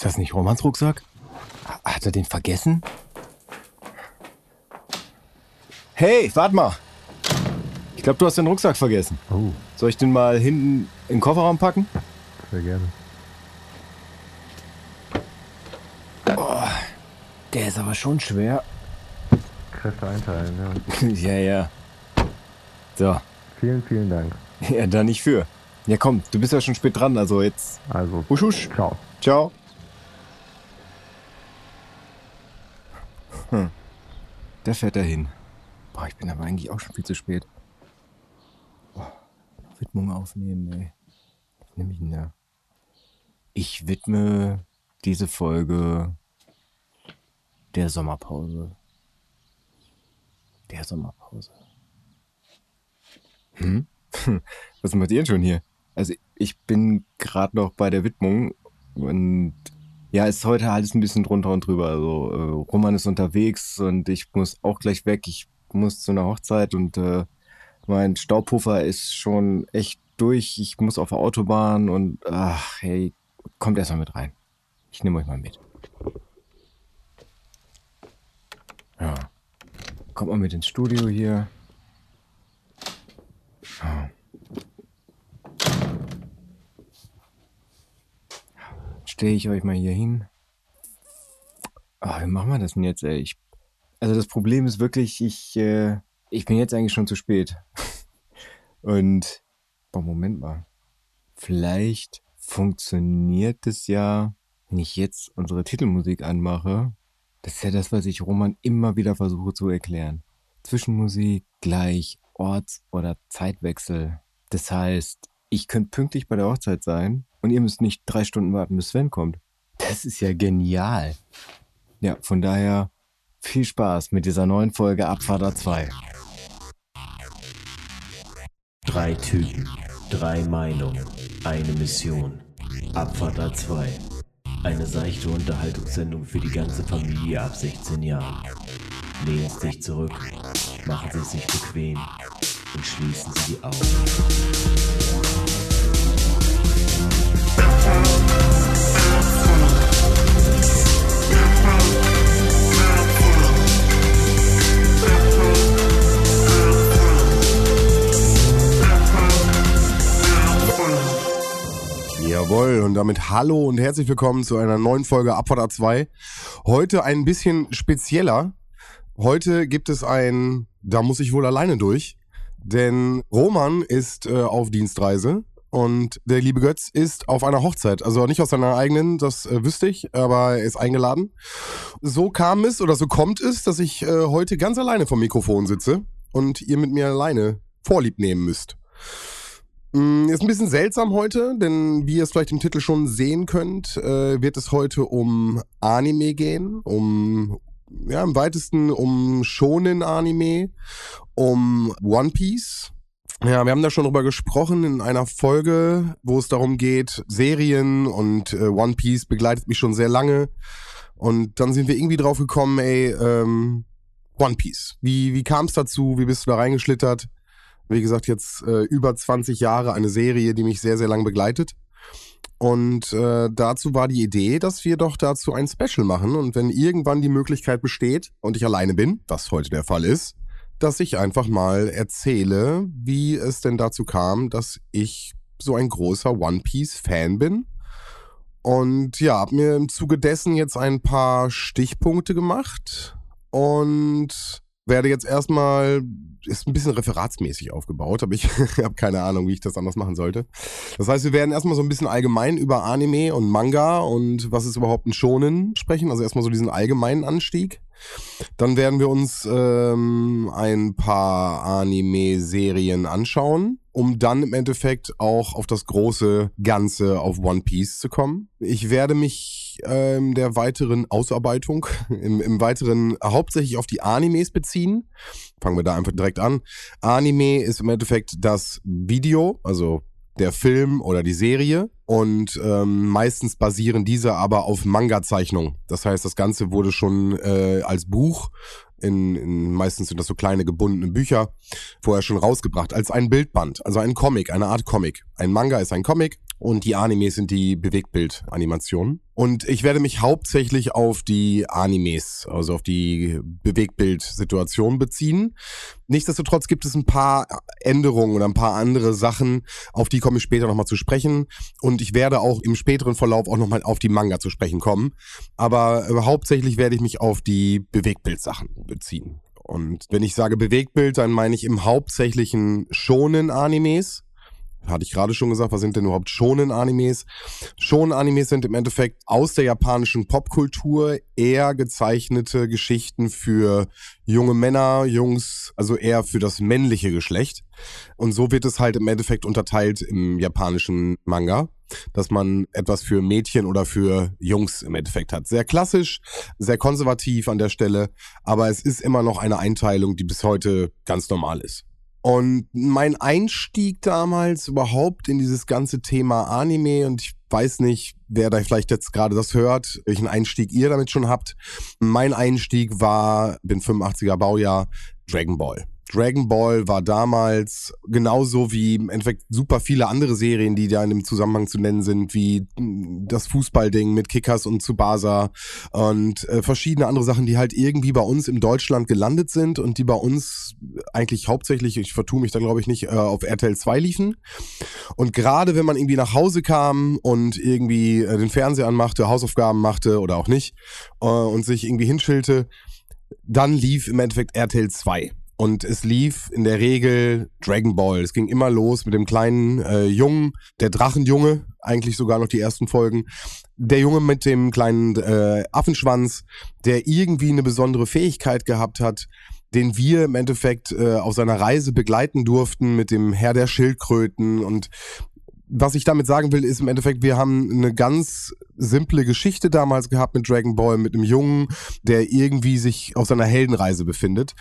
Ist das nicht Romans Rucksack? Hat er den vergessen? Hey, warte mal. Ich glaube, du hast den Rucksack vergessen. Oh, Soll ich den mal hinten in den Kofferraum packen? sehr gerne. Der ist aber schon schwer. Kräfte einteilen, ja. ja, ja. So. Vielen, vielen Dank. Ja, da nicht für. Ja, komm, du bist ja schon spät dran, also jetzt. Also, Husch, husch. ciao. Ciao. Hm. Der fährt dahin. Boah, ich bin aber eigentlich auch schon viel zu spät. Boah, Widmung aufnehmen, ey. Was nehme ich denn da? Ich widme diese Folge der Sommerpause. Der Sommerpause. Hm? Was macht ihr denn schon hier? Also ich bin gerade noch bei der Widmung und ja, ist heute alles ein bisschen drunter und drüber. Also äh, Roman ist unterwegs und ich muss auch gleich weg. Ich muss zu einer Hochzeit und äh, mein Staubpuffer ist schon echt durch. Ich muss auf der Autobahn und ach, hey, kommt erst mal mit rein. Ich nehme euch mal mit. Ja. Kommt mal mit ins Studio hier. Ja. Stehe ich euch mal hier hin. Ah, wie machen wir das denn jetzt, ey? Ich, also das Problem ist wirklich, ich, äh, ich bin jetzt eigentlich schon zu spät. Und, boah, Moment mal. Vielleicht funktioniert es ja, wenn ich jetzt unsere Titelmusik anmache. Das ist ja das, was ich Roman immer wieder versuche zu erklären. Zwischenmusik gleich Orts- oder Zeitwechsel. Das heißt, ich könnte pünktlich bei der Hochzeit sein und ihr müsst nicht drei Stunden warten, bis Sven kommt. Das ist ja genial. Ja, von daher viel Spaß mit dieser neuen Folge Abfahrt 2. Drei Typen, drei Meinungen, eine Mission. Abfahrt A2. Eine seichte Unterhaltungssendung für die ganze Familie ab 16 Jahren. Lehnen Sie sich zurück, machen Sie es sich bequem und schließen Sie die Augen. Jawohl, und damit hallo und herzlich willkommen zu einer neuen Folge Abfahrt A2. Heute ein bisschen spezieller. Heute gibt es ein, da muss ich wohl alleine durch, denn Roman ist äh, auf Dienstreise und der liebe Götz ist auf einer Hochzeit. Also nicht aus seiner eigenen, das äh, wüsste ich, aber er ist eingeladen. So kam es oder so kommt es, dass ich äh, heute ganz alleine vom Mikrofon sitze und ihr mit mir alleine Vorlieb nehmen müsst. Mm, Ist ein bisschen seltsam heute, denn wie ihr es vielleicht im Titel schon sehen könnt, äh, wird es heute um Anime gehen, um ja im weitesten um Shonen Anime, um One Piece. Ja, wir haben da schon drüber gesprochen in einer Folge, wo es darum geht, Serien und äh, One Piece begleitet mich schon sehr lange. Und dann sind wir irgendwie drauf gekommen, ey, ähm, One Piece. Wie, wie kam es dazu? Wie bist du da reingeschlittert? Wie gesagt, jetzt äh, über 20 Jahre eine Serie, die mich sehr, sehr lang begleitet. Und äh, dazu war die Idee, dass wir doch dazu ein Special machen. Und wenn irgendwann die Möglichkeit besteht und ich alleine bin, was heute der Fall ist, dass ich einfach mal erzähle, wie es denn dazu kam, dass ich so ein großer One Piece-Fan bin. Und ja, habe mir im Zuge dessen jetzt ein paar Stichpunkte gemacht und werde jetzt erstmal, ist ein bisschen referatsmäßig aufgebaut, aber ich habe keine Ahnung, wie ich das anders machen sollte. Das heißt, wir werden erstmal so ein bisschen allgemein über Anime und Manga und was ist überhaupt ein Shonen sprechen, also erstmal so diesen allgemeinen Anstieg. Dann werden wir uns ähm, ein paar Anime-Serien anschauen, um dann im Endeffekt auch auf das große Ganze auf One Piece zu kommen. Ich werde mich ähm, der weiteren Ausarbeitung, im, im weiteren hauptsächlich auf die Animes beziehen. Fangen wir da einfach direkt an. Anime ist im Endeffekt das Video, also der Film oder die Serie. Und ähm, meistens basieren diese aber auf Manga-Zeichnungen. Das heißt, das Ganze wurde schon äh, als Buch, in, in, meistens sind das so kleine gebundene Bücher, vorher schon rausgebracht, als ein Bildband, also ein Comic, eine Art Comic. Ein Manga ist ein Comic und die Animes sind die Bewegtbild-Animationen. Und ich werde mich hauptsächlich auf die Animes, also auf die Bewegtbild-Situation beziehen. Nichtsdestotrotz gibt es ein paar Änderungen oder ein paar andere Sachen, auf die komme ich später nochmal zu sprechen. Und ich werde auch im späteren Verlauf auch nochmal auf die Manga zu sprechen kommen. Aber äh, hauptsächlich werde ich mich auf die Bewegtbild-Sachen beziehen. Und wenn ich sage Bewegtbild, dann meine ich im hauptsächlichen schonen Animes. Hatte ich gerade schon gesagt, was sind denn überhaupt schonen Animes? Schonen Animes sind im Endeffekt aus der japanischen Popkultur eher gezeichnete Geschichten für junge Männer, Jungs, also eher für das männliche Geschlecht. Und so wird es halt im Endeffekt unterteilt im japanischen Manga, dass man etwas für Mädchen oder für Jungs im Endeffekt hat. Sehr klassisch, sehr konservativ an der Stelle, aber es ist immer noch eine Einteilung, die bis heute ganz normal ist. Und mein Einstieg damals überhaupt in dieses ganze Thema Anime und ich weiß nicht, wer da vielleicht jetzt gerade das hört, welchen Einstieg ihr damit schon habt. Mein Einstieg war, bin 85er Baujahr, Dragon Ball. Dragon Ball war damals genauso wie im Endeffekt super viele andere Serien, die da in dem Zusammenhang zu nennen sind, wie das Fußballding mit Kickers und Tsubasa und äh, verschiedene andere Sachen, die halt irgendwie bei uns in Deutschland gelandet sind und die bei uns eigentlich hauptsächlich, ich vertue mich da glaube ich nicht, äh, auf RTL 2 liefen. Und gerade wenn man irgendwie nach Hause kam und irgendwie äh, den Fernseher anmachte, Hausaufgaben machte oder auch nicht äh, und sich irgendwie hinschillte, dann lief im Endeffekt RTL 2. Und es lief in der Regel Dragon Ball. Es ging immer los mit dem kleinen äh, Jungen, der Drachenjunge, eigentlich sogar noch die ersten Folgen. Der Junge mit dem kleinen äh, Affenschwanz, der irgendwie eine besondere Fähigkeit gehabt hat, den wir im Endeffekt äh, auf seiner Reise begleiten durften mit dem Herr der Schildkröten. Und was ich damit sagen will, ist im Endeffekt, wir haben eine ganz simple Geschichte damals gehabt mit Dragon Ball, mit einem Jungen, der irgendwie sich auf seiner Heldenreise befindet.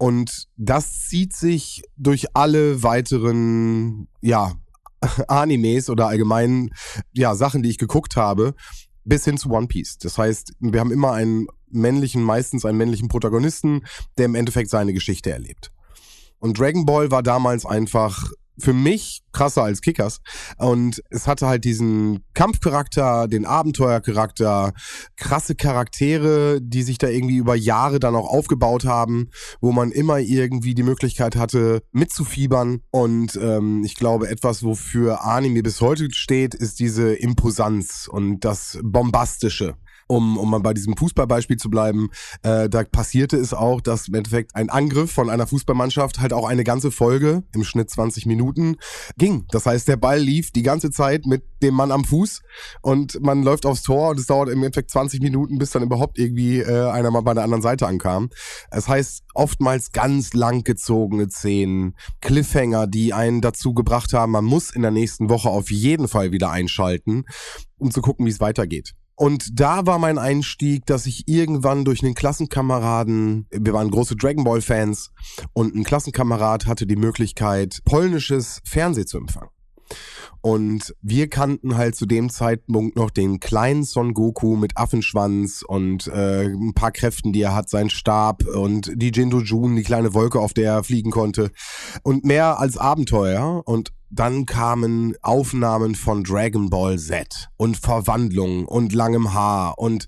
Und das zieht sich durch alle weiteren, ja, Animes oder allgemein, ja, Sachen, die ich geguckt habe, bis hin zu One Piece. Das heißt, wir haben immer einen männlichen, meistens einen männlichen Protagonisten, der im Endeffekt seine Geschichte erlebt. Und Dragon Ball war damals einfach für mich krasser als Kickers. Und es hatte halt diesen Kampfcharakter, den Abenteuercharakter, krasse Charaktere, die sich da irgendwie über Jahre dann auch aufgebaut haben, wo man immer irgendwie die Möglichkeit hatte, mitzufiebern. Und ähm, ich glaube, etwas, wofür Anime bis heute steht, ist diese Imposanz und das Bombastische um, um mal bei diesem Fußballbeispiel zu bleiben, äh, da passierte es auch, dass im Endeffekt ein Angriff von einer Fußballmannschaft halt auch eine ganze Folge, im Schnitt 20 Minuten, ging. Das heißt, der Ball lief die ganze Zeit mit dem Mann am Fuß und man läuft aufs Tor und es dauert im Endeffekt 20 Minuten, bis dann überhaupt irgendwie äh, einer mal bei der anderen Seite ankam. Das heißt, oftmals ganz lang gezogene Szenen, Cliffhanger, die einen dazu gebracht haben, man muss in der nächsten Woche auf jeden Fall wieder einschalten, um zu gucken, wie es weitergeht. Und da war mein Einstieg, dass ich irgendwann durch einen Klassenkameraden, wir waren große Dragon Ball Fans, und ein Klassenkamerad hatte die Möglichkeit, polnisches Fernseh zu empfangen. Und wir kannten halt zu dem Zeitpunkt noch den kleinen Son Goku mit Affenschwanz und äh, ein paar Kräften, die er hat, sein Stab und die Jindo Jun, die kleine Wolke, auf der er fliegen konnte. Und mehr als Abenteuer. Und dann kamen Aufnahmen von Dragon Ball Z und Verwandlung und langem Haar und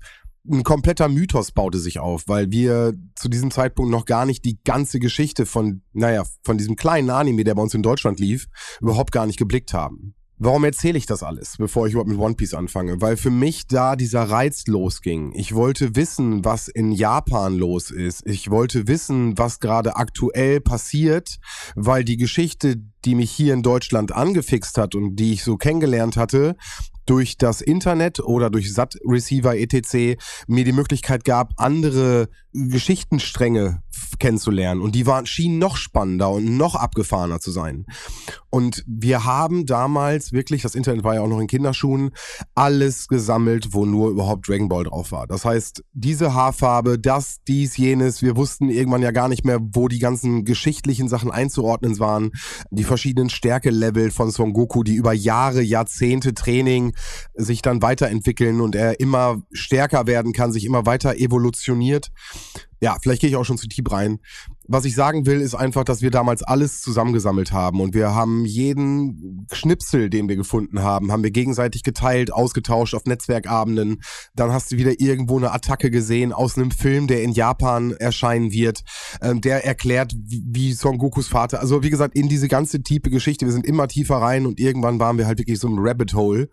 ein kompletter Mythos baute sich auf, weil wir zu diesem Zeitpunkt noch gar nicht die ganze Geschichte von, naja, von diesem kleinen Anime, der bei uns in Deutschland lief, überhaupt gar nicht geblickt haben. Warum erzähle ich das alles, bevor ich überhaupt mit One Piece anfange? Weil für mich da dieser Reiz losging. Ich wollte wissen, was in Japan los ist. Ich wollte wissen, was gerade aktuell passiert, weil die Geschichte, die mich hier in Deutschland angefixt hat und die ich so kennengelernt hatte, durch das Internet oder durch SAT-Receiver etc. mir die Möglichkeit gab, andere Geschichtenstränge kennenzulernen. Und die waren, schienen noch spannender und noch abgefahrener zu sein. Und wir haben damals wirklich, das Internet war ja auch noch in Kinderschuhen, alles gesammelt, wo nur überhaupt Dragon Ball drauf war. Das heißt, diese Haarfarbe, das, dies, jenes, wir wussten irgendwann ja gar nicht mehr, wo die ganzen geschichtlichen Sachen einzuordnen waren. Die verschiedenen Stärkelevel von Son Goku, die über Jahre, Jahrzehnte Training sich dann weiterentwickeln und er immer stärker werden kann, sich immer weiter evolutioniert ja, vielleicht gehe ich auch schon zu tief rein. was ich sagen will, ist einfach, dass wir damals alles zusammengesammelt haben und wir haben jeden Schnipsel, den wir gefunden haben, haben wir gegenseitig geteilt, ausgetauscht auf Netzwerkabenden. Dann hast du wieder irgendwo eine Attacke gesehen aus einem Film, der in Japan erscheinen wird, ähm, der erklärt, wie, wie Son Gokus Vater, also wie gesagt, in diese ganze tiefe Geschichte, wir sind immer tiefer rein und irgendwann waren wir halt wirklich so ein Rabbit Hole,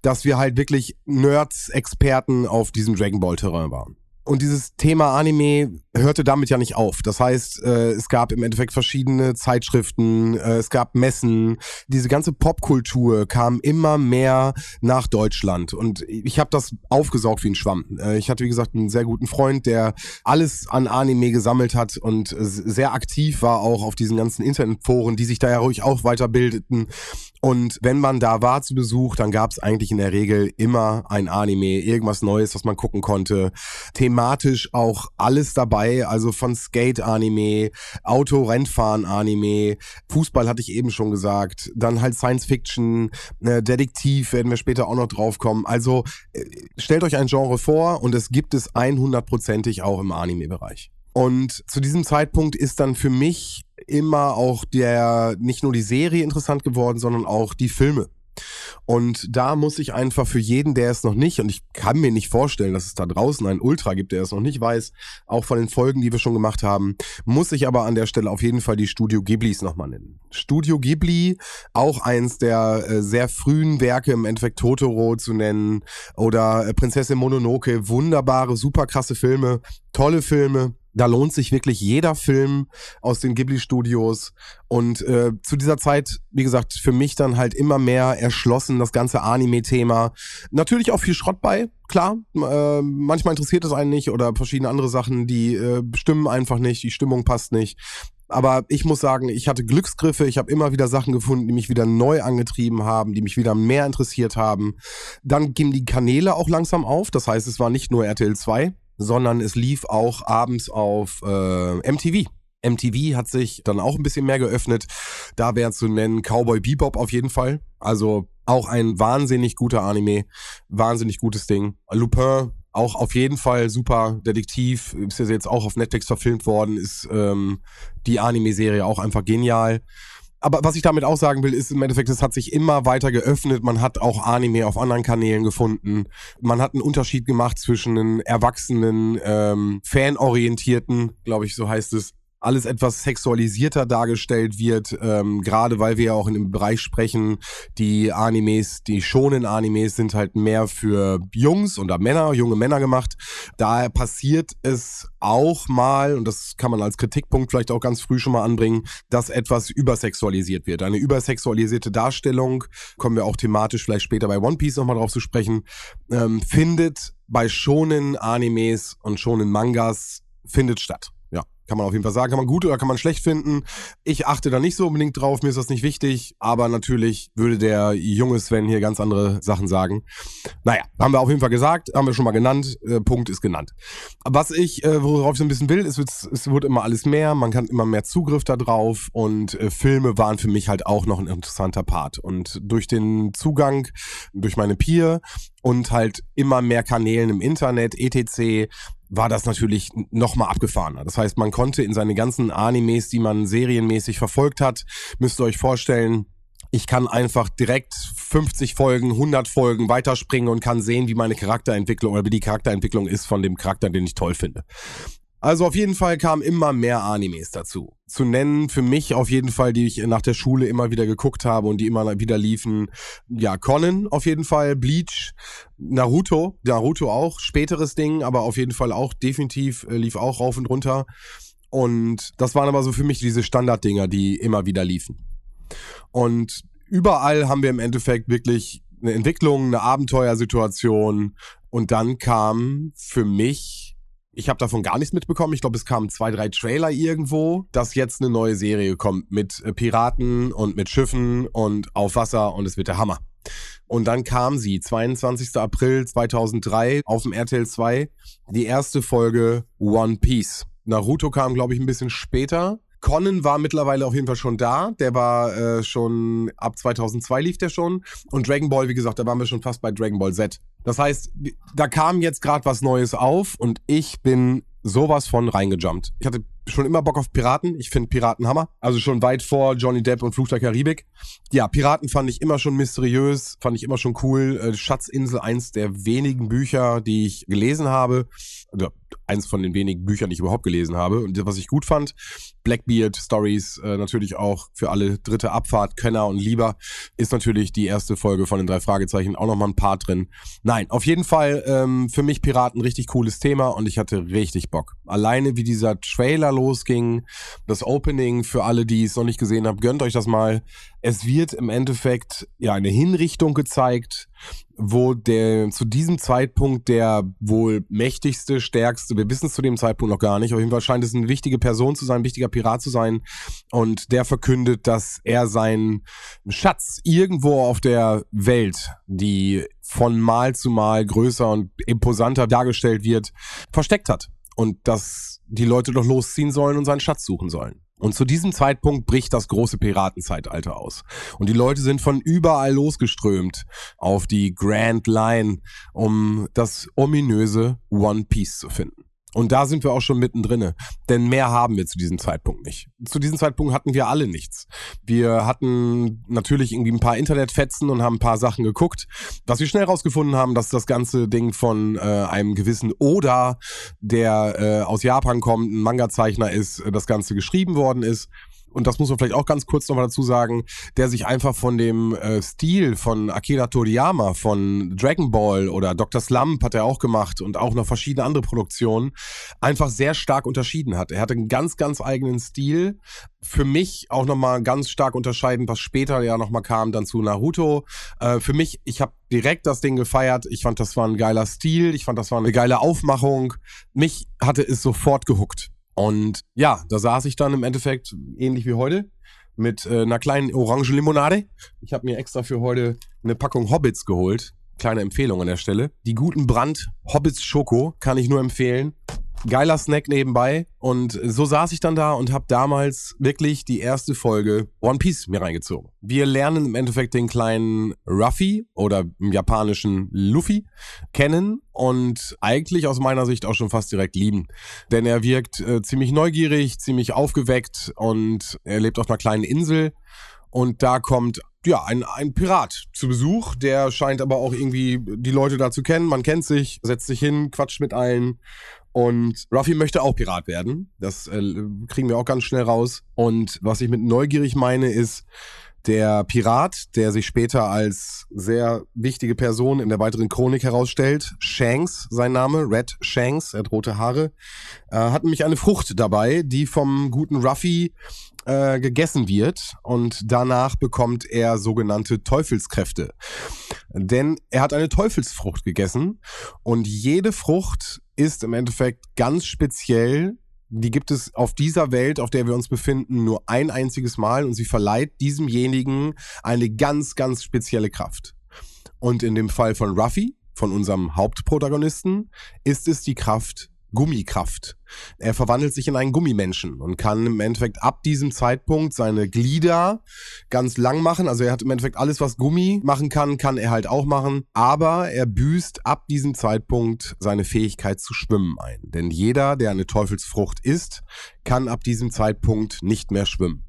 dass wir halt wirklich Nerds, Experten auf diesem Dragon Ball Terrain waren. Und dieses Thema Anime hörte damit ja nicht auf. Das heißt, äh, es gab im Endeffekt verschiedene Zeitschriften, äh, es gab Messen. Diese ganze Popkultur kam immer mehr nach Deutschland. Und ich habe das aufgesaugt wie ein Schwamm. Äh, ich hatte, wie gesagt, einen sehr guten Freund, der alles an Anime gesammelt hat und sehr aktiv war auch auf diesen ganzen Internetforen, die sich da ja ruhig auch weiterbildeten. Und wenn man da war zu Besuch, dann gab es eigentlich in der Regel immer ein Anime, irgendwas Neues, was man gucken konnte. Thematisch auch alles dabei, also von Skate-Anime, Auto-Rennfahren-Anime, Fußball hatte ich eben schon gesagt, dann halt Science-Fiction, äh, Detektiv werden wir später auch noch drauf kommen. Also äh, stellt euch ein Genre vor und es gibt es 100%ig auch im Anime-Bereich. Und zu diesem Zeitpunkt ist dann für mich immer auch der, nicht nur die Serie interessant geworden, sondern auch die Filme. Und da muss ich einfach für jeden, der es noch nicht, und ich kann mir nicht vorstellen, dass es da draußen einen Ultra gibt, der es noch nicht weiß, auch von den Folgen, die wir schon gemacht haben, muss ich aber an der Stelle auf jeden Fall die Studio Ghiblis nochmal nennen. Studio Ghibli, auch eins der äh, sehr frühen Werke, im Endeffekt Totoro zu nennen, oder äh, Prinzessin Mononoke, wunderbare, super krasse Filme, tolle Filme da lohnt sich wirklich jeder Film aus den Ghibli-Studios. Und äh, zu dieser Zeit, wie gesagt, für mich dann halt immer mehr erschlossen das ganze Anime-Thema. Natürlich auch viel Schrott bei, klar. Äh, manchmal interessiert es einen nicht oder verschiedene andere Sachen, die äh, stimmen einfach nicht, die Stimmung passt nicht. Aber ich muss sagen, ich hatte Glücksgriffe, ich habe immer wieder Sachen gefunden, die mich wieder neu angetrieben haben, die mich wieder mehr interessiert haben. Dann gingen die Kanäle auch langsam auf, das heißt, es war nicht nur RTL 2, sondern es lief auch abends auf äh, MTV. MTV hat sich dann auch ein bisschen mehr geöffnet. Da wäre zu nennen Cowboy Bebop auf jeden Fall. Also auch ein wahnsinnig guter Anime, wahnsinnig gutes Ding. Lupin auch auf jeden Fall super Detektiv, ist jetzt auch auf Netflix verfilmt worden, ist ähm, die Anime-Serie auch einfach genial aber was ich damit auch sagen will, ist im Endeffekt, es hat sich immer weiter geöffnet. Man hat auch Anime auf anderen Kanälen gefunden. Man hat einen Unterschied gemacht zwischen einen erwachsenen, ähm, fanorientierten, glaube ich, so heißt es, alles etwas sexualisierter dargestellt wird, ähm, gerade weil wir ja auch in dem Bereich sprechen, die Animes, die schonen Animes sind halt mehr für Jungs oder Männer, junge Männer gemacht. Daher passiert es auch mal, und das kann man als Kritikpunkt vielleicht auch ganz früh schon mal anbringen, dass etwas übersexualisiert wird. Eine übersexualisierte Darstellung, kommen wir auch thematisch vielleicht später bei One Piece nochmal drauf zu sprechen, ähm, findet bei schonen Animes und schonen Mangas findet statt. Kann man auf jeden Fall sagen. Kann man gut oder kann man schlecht finden. Ich achte da nicht so unbedingt drauf. Mir ist das nicht wichtig. Aber natürlich würde der junge Sven hier ganz andere Sachen sagen. Naja, haben wir auf jeden Fall gesagt. Haben wir schon mal genannt. Äh, Punkt ist genannt. Was ich, äh, worauf ich so ein bisschen will, es wird, es wird immer alles mehr. Man kann immer mehr Zugriff da drauf. Und äh, Filme waren für mich halt auch noch ein interessanter Part. Und durch den Zugang, durch meine Peer und halt immer mehr Kanälen im Internet, etc., war das natürlich nochmal abgefahrener. Das heißt, man konnte in seine ganzen Animes, die man serienmäßig verfolgt hat, müsst ihr euch vorstellen, ich kann einfach direkt 50 Folgen, 100 Folgen weiterspringen und kann sehen, wie meine Charakterentwicklung oder wie die Charakterentwicklung ist von dem Charakter, den ich toll finde. Also auf jeden Fall kamen immer mehr Animes dazu. Zu nennen für mich auf jeden Fall, die ich nach der Schule immer wieder geguckt habe und die immer wieder liefen. Ja, Conan auf jeden Fall, Bleach, Naruto, Naruto auch, späteres Ding, aber auf jeden Fall auch definitiv äh, lief auch rauf und runter. Und das waren aber so für mich diese Standarddinger, die immer wieder liefen. Und überall haben wir im Endeffekt wirklich eine Entwicklung, eine Abenteuersituation. Und dann kam für mich ich habe davon gar nichts mitbekommen. Ich glaube, es kamen zwei, drei Trailer irgendwo, dass jetzt eine neue Serie kommt mit äh, Piraten und mit Schiffen und auf Wasser und es wird der Hammer. Und dann kam sie, 22. April 2003 auf dem RTL 2, die erste Folge One Piece. Naruto kam, glaube ich, ein bisschen später. Conan war mittlerweile auf jeden Fall schon da. Der war äh, schon ab 2002 lief der schon. Und Dragon Ball, wie gesagt, da waren wir schon fast bei Dragon Ball Z. Das heißt, da kam jetzt gerade was Neues auf und ich bin sowas von reingejumpt. Ich hatte schon immer Bock auf Piraten. Ich finde Piraten Hammer. Also schon weit vor Johnny Depp und Fluch der Karibik. Ja, Piraten fand ich immer schon mysteriös, fand ich immer schon cool. Äh, Schatzinsel, eins der wenigen Bücher, die ich gelesen habe. Also eins von den wenigen Büchern, die ich überhaupt gelesen habe. Und was ich gut fand, Blackbeard Stories, äh, natürlich auch für alle dritte Abfahrt, Könner und Lieber, ist natürlich die erste Folge von den drei Fragezeichen auch nochmal ein paar drin. Nein, auf jeden Fall ähm, für mich Piraten richtig cooles Thema und ich hatte richtig Bock. Alleine wie dieser Trailer losging, das Opening für alle, die es noch nicht gesehen haben, gönnt euch das mal. Es wird im Endeffekt ja eine Hinrichtung gezeigt, wo der zu diesem Zeitpunkt der wohl mächtigste, stärkste, wir wissen es zu dem Zeitpunkt noch gar nicht, auf jeden Fall scheint es eine wichtige Person zu sein, ein wichtiger Pirat zu sein und der verkündet, dass er seinen Schatz irgendwo auf der Welt, die von Mal zu Mal größer und imposanter dargestellt wird, versteckt hat und dass die Leute doch losziehen sollen und seinen Schatz suchen sollen. Und zu diesem Zeitpunkt bricht das große Piratenzeitalter aus. Und die Leute sind von überall losgeströmt auf die Grand Line, um das ominöse One Piece zu finden. Und da sind wir auch schon mittendrin, denn mehr haben wir zu diesem Zeitpunkt nicht. Zu diesem Zeitpunkt hatten wir alle nichts. Wir hatten natürlich irgendwie ein paar Internetfetzen und haben ein paar Sachen geguckt. Was wir schnell rausgefunden haben, dass das ganze Ding von äh, einem gewissen Oda, der äh, aus Japan kommt, ein Manga-Zeichner ist, äh, das Ganze geschrieben worden ist und das muss man vielleicht auch ganz kurz nochmal dazu sagen, der sich einfach von dem äh, Stil von Akira Toriyama, von Dragon Ball oder Dr. Slump hat er auch gemacht und auch noch verschiedene andere Produktionen, einfach sehr stark unterschieden hat. Er hatte einen ganz, ganz eigenen Stil. Für mich auch nochmal ganz stark unterscheidend, was später ja nochmal kam, dann zu Naruto. Äh, für mich, ich habe direkt das Ding gefeiert. Ich fand, das war ein geiler Stil. Ich fand, das war eine geile Aufmachung. Mich hatte es sofort gehuckt. Und ja, da saß ich dann im Endeffekt ähnlich wie heute mit äh, einer kleinen orange Limonade. Ich habe mir extra für heute eine Packung Hobbits geholt. Kleine Empfehlung an der Stelle. Die guten Brand Hobbits Schoko kann ich nur empfehlen geiler Snack nebenbei. Und so saß ich dann da und habe damals wirklich die erste Folge One Piece mir reingezogen. Wir lernen im Endeffekt den kleinen Ruffy oder im japanischen Luffy kennen und eigentlich aus meiner Sicht auch schon fast direkt lieben. Denn er wirkt äh, ziemlich neugierig, ziemlich aufgeweckt und er lebt auf einer kleinen Insel. Und da kommt ja, ein, ein Pirat zu Besuch, der scheint aber auch irgendwie die Leute da zu kennen. Man kennt sich, setzt sich hin, quatscht mit allen und Ruffy möchte auch Pirat werden. Das äh, kriegen wir auch ganz schnell raus. Und was ich mit neugierig meine, ist der Pirat, der sich später als sehr wichtige Person in der weiteren Chronik herausstellt. Shanks, sein Name, Red Shanks, er hat rote Haare, äh, hat nämlich eine Frucht dabei, die vom guten Ruffy äh, gegessen wird und danach bekommt er sogenannte Teufelskräfte. Denn er hat eine Teufelsfrucht gegessen und jede Frucht ist im Endeffekt ganz speziell. Die gibt es auf dieser Welt, auf der wir uns befinden, nur ein einziges Mal und sie verleiht diesemjenigen eine ganz, ganz spezielle Kraft. Und in dem Fall von Ruffy, von unserem Hauptprotagonisten, ist es die Kraft Gummikraft. Er verwandelt sich in einen Gummimenschen und kann im Endeffekt ab diesem Zeitpunkt seine Glieder ganz lang machen. Also er hat im Endeffekt alles, was Gummi machen kann, kann er halt auch machen. Aber er büßt ab diesem Zeitpunkt seine Fähigkeit zu schwimmen ein. Denn jeder, der eine Teufelsfrucht isst, kann ab diesem Zeitpunkt nicht mehr schwimmen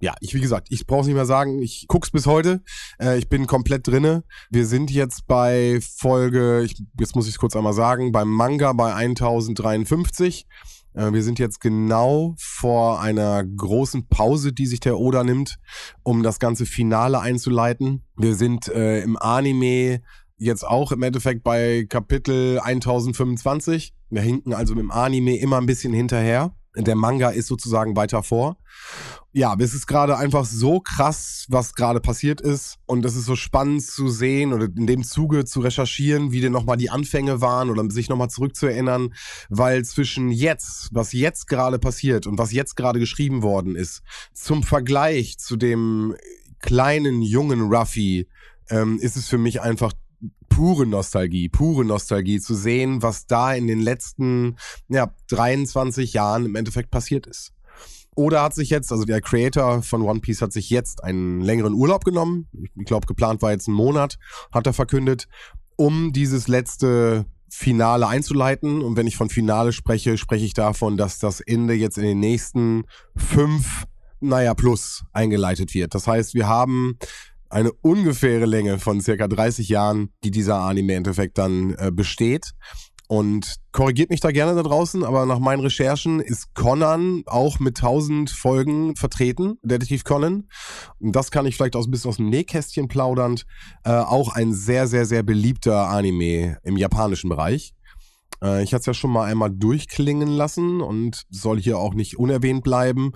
ja, ich wie gesagt, ich brauche nicht mehr sagen. Ich guck's bis heute. Äh, ich bin komplett drinne. Wir sind jetzt bei Folge, ich, jetzt muss ich es kurz einmal sagen, beim Manga bei 1053. Äh, wir sind jetzt genau vor einer großen Pause, die sich der Oda nimmt, um das ganze Finale einzuleiten. Wir sind äh, im Anime jetzt auch im Endeffekt bei Kapitel 1025. Wir hinken also mit dem Anime immer ein bisschen hinterher. Der Manga ist sozusagen weiter vor ja, es ist gerade einfach so krass, was gerade passiert ist. Und es ist so spannend zu sehen oder in dem Zuge zu recherchieren, wie denn nochmal die Anfänge waren oder sich nochmal zurückzuerinnern. Weil zwischen jetzt, was jetzt gerade passiert und was jetzt gerade geschrieben worden ist, zum Vergleich zu dem kleinen, jungen Ruffy, ähm, ist es für mich einfach pure Nostalgie, pure Nostalgie zu sehen, was da in den letzten ja, 23 Jahren im Endeffekt passiert ist. Oder hat sich jetzt, also der Creator von One Piece hat sich jetzt einen längeren Urlaub genommen. Ich glaube, geplant war jetzt ein Monat, hat er verkündet, um dieses letzte Finale einzuleiten. Und wenn ich von Finale spreche, spreche ich davon, dass das Ende jetzt in den nächsten fünf, naja, plus eingeleitet wird. Das heißt, wir haben eine ungefähre Länge von circa 30 Jahren, die dieser Anime im Endeffekt dann äh, besteht. Und korrigiert mich da gerne da draußen, aber nach meinen Recherchen ist Conan auch mit 1000 Folgen vertreten, Detektiv Conan. Und das kann ich vielleicht auch ein bisschen aus dem Nähkästchen plaudernd. Äh, auch ein sehr, sehr, sehr beliebter Anime im japanischen Bereich. Äh, ich hatte es ja schon mal einmal durchklingen lassen und soll hier auch nicht unerwähnt bleiben,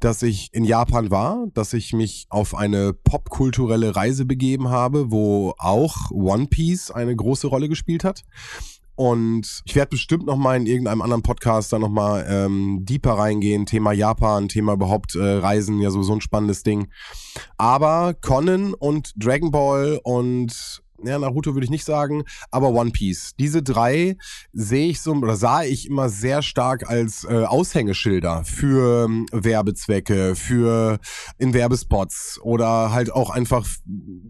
dass ich in Japan war, dass ich mich auf eine popkulturelle Reise begeben habe, wo auch One Piece eine große Rolle gespielt hat. Und ich werde bestimmt noch mal in irgendeinem anderen Podcast da noch mal ähm, deeper reingehen. Thema Japan, Thema überhaupt äh, Reisen, ja sowieso ein spannendes Ding. Aber Conan und Dragon Ball und ja, Naruto würde ich nicht sagen, aber One Piece. Diese drei sehe ich so oder sah ich immer sehr stark als äh, Aushängeschilder für ähm, Werbezwecke, für in Werbespots oder halt auch einfach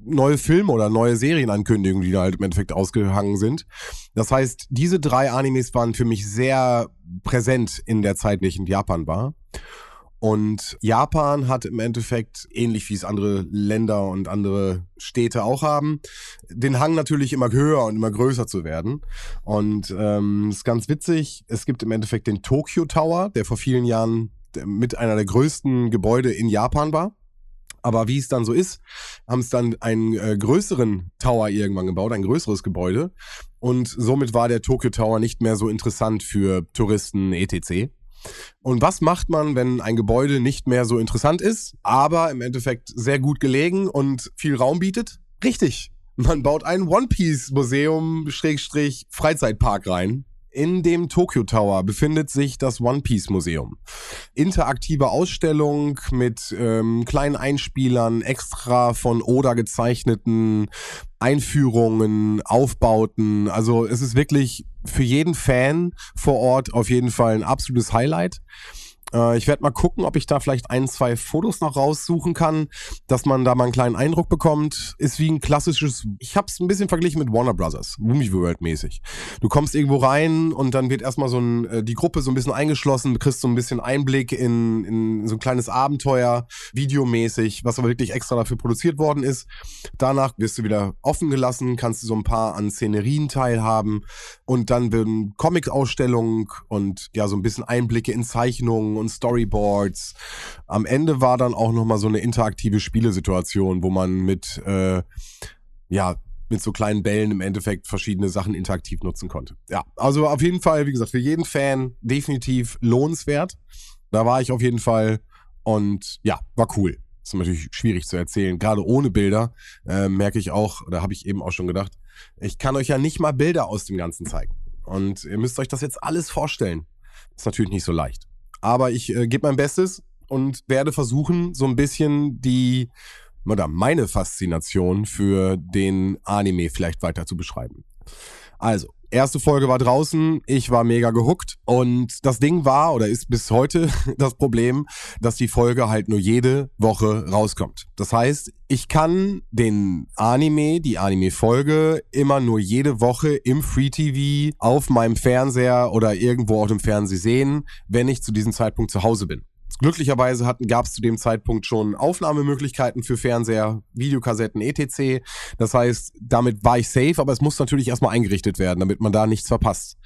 neue Filme oder neue Serienankündigungen, die da halt im Endeffekt ausgehangen sind. Das heißt, diese drei Animes waren für mich sehr präsent in der Zeit, wie ich in Japan war. Und Japan hat im Endeffekt, ähnlich wie es andere Länder und andere Städte auch haben, den Hang natürlich immer höher und immer größer zu werden. Und ähm, ist ganz witzig, es gibt im Endeffekt den Tokyo Tower, der vor vielen Jahren mit einer der größten Gebäude in Japan war. Aber wie es dann so ist, haben es dann einen äh, größeren Tower irgendwann gebaut, ein größeres Gebäude. Und somit war der Tokyo Tower nicht mehr so interessant für Touristen etc. Und was macht man, wenn ein Gebäude nicht mehr so interessant ist, aber im Endeffekt sehr gut gelegen und viel Raum bietet? Richtig. Man baut ein One Piece Museum Schrägstrich Freizeitpark rein. In dem Tokyo Tower befindet sich das One Piece Museum. Interaktive Ausstellung mit ähm, kleinen Einspielern, extra von Oda gezeichneten Einführungen, Aufbauten. Also es ist wirklich für jeden Fan vor Ort auf jeden Fall ein absolutes Highlight. Äh, ich werde mal gucken, ob ich da vielleicht ein, zwei Fotos noch raussuchen kann, dass man da mal einen kleinen Eindruck bekommt. Ist wie ein klassisches, ich habe es ein bisschen verglichen mit Warner Brothers, Movie World mäßig. Du kommst irgendwo rein und dann wird erstmal so ein, äh, die Gruppe so ein bisschen eingeschlossen, du kriegst so ein bisschen Einblick in, in so ein kleines Abenteuer, videomäßig, was aber wirklich extra dafür produziert worden ist. Danach wirst du wieder offen gelassen, kannst du so ein paar an Szenerien teilhaben und dann werden Comic-Ausstellungen und ja, so ein bisschen Einblicke in Zeichnungen und Storyboards. Am Ende war dann auch nochmal so eine interaktive Spielesituation, wo man mit, äh, ja, mit so kleinen Bällen im Endeffekt verschiedene Sachen interaktiv nutzen konnte. Ja, also auf jeden Fall, wie gesagt, für jeden Fan definitiv lohnenswert. Da war ich auf jeden Fall und ja, war cool. Das ist natürlich schwierig zu erzählen. Gerade ohne Bilder äh, merke ich auch, oder habe ich eben auch schon gedacht, ich kann euch ja nicht mal Bilder aus dem Ganzen zeigen. Und ihr müsst euch das jetzt alles vorstellen. Ist natürlich nicht so leicht. Aber ich äh, gebe mein Bestes und werde versuchen, so ein bisschen die oder meine Faszination für den Anime vielleicht weiter zu beschreiben. Also, erste Folge war draußen, ich war mega gehuckt und das Ding war oder ist bis heute das Problem, dass die Folge halt nur jede Woche rauskommt. Das heißt, ich kann den Anime, die Anime-Folge immer nur jede Woche im Free TV auf meinem Fernseher oder irgendwo auf dem Fernsehen sehen, wenn ich zu diesem Zeitpunkt zu Hause bin. Glücklicherweise gab es zu dem Zeitpunkt schon Aufnahmemöglichkeiten für Fernseher, Videokassetten, etc. Das heißt, damit war ich safe, aber es muss natürlich erstmal eingerichtet werden, damit man da nichts verpasst.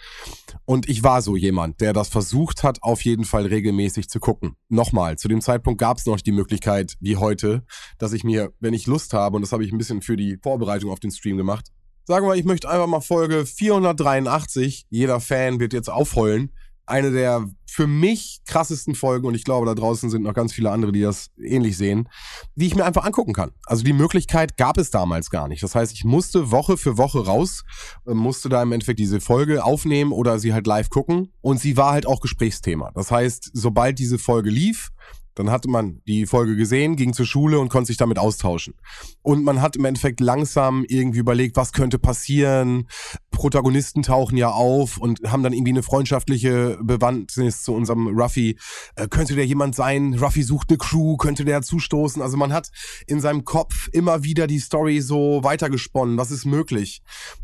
Und ich war so jemand, der das versucht hat, auf jeden Fall regelmäßig zu gucken. Nochmal, zu dem Zeitpunkt gab es noch die Möglichkeit, wie heute, dass ich mir, wenn ich Lust habe, und das habe ich ein bisschen für die Vorbereitung auf den Stream gemacht, sagen wir, ich möchte einfach mal Folge 483, jeder Fan wird jetzt aufheulen, eine der für mich krassesten Folgen und ich glaube, da draußen sind noch ganz viele andere, die das ähnlich sehen, die ich mir einfach angucken kann. Also die Möglichkeit gab es damals gar nicht. Das heißt, ich musste Woche für Woche raus, äh, musste da im Endeffekt diese Folge aufnehmen oder sie halt live gucken und sie war halt auch Gesprächsthema. Das heißt, sobald diese Folge lief, Dann hatte man die Folge gesehen, ging zur Schule und konnte sich damit austauschen. Und man hat im Endeffekt langsam irgendwie überlegt, was könnte passieren. Protagonisten tauchen ja auf und haben dann irgendwie eine freundschaftliche Bewandtnis zu unserem Ruffy. Äh, könnte der jemand sein? Ruffy sucht eine Crew, könnte der zustoßen? Also man hat in seinem Kopf immer wieder die Story so weitergesponnen. Was ist möglich?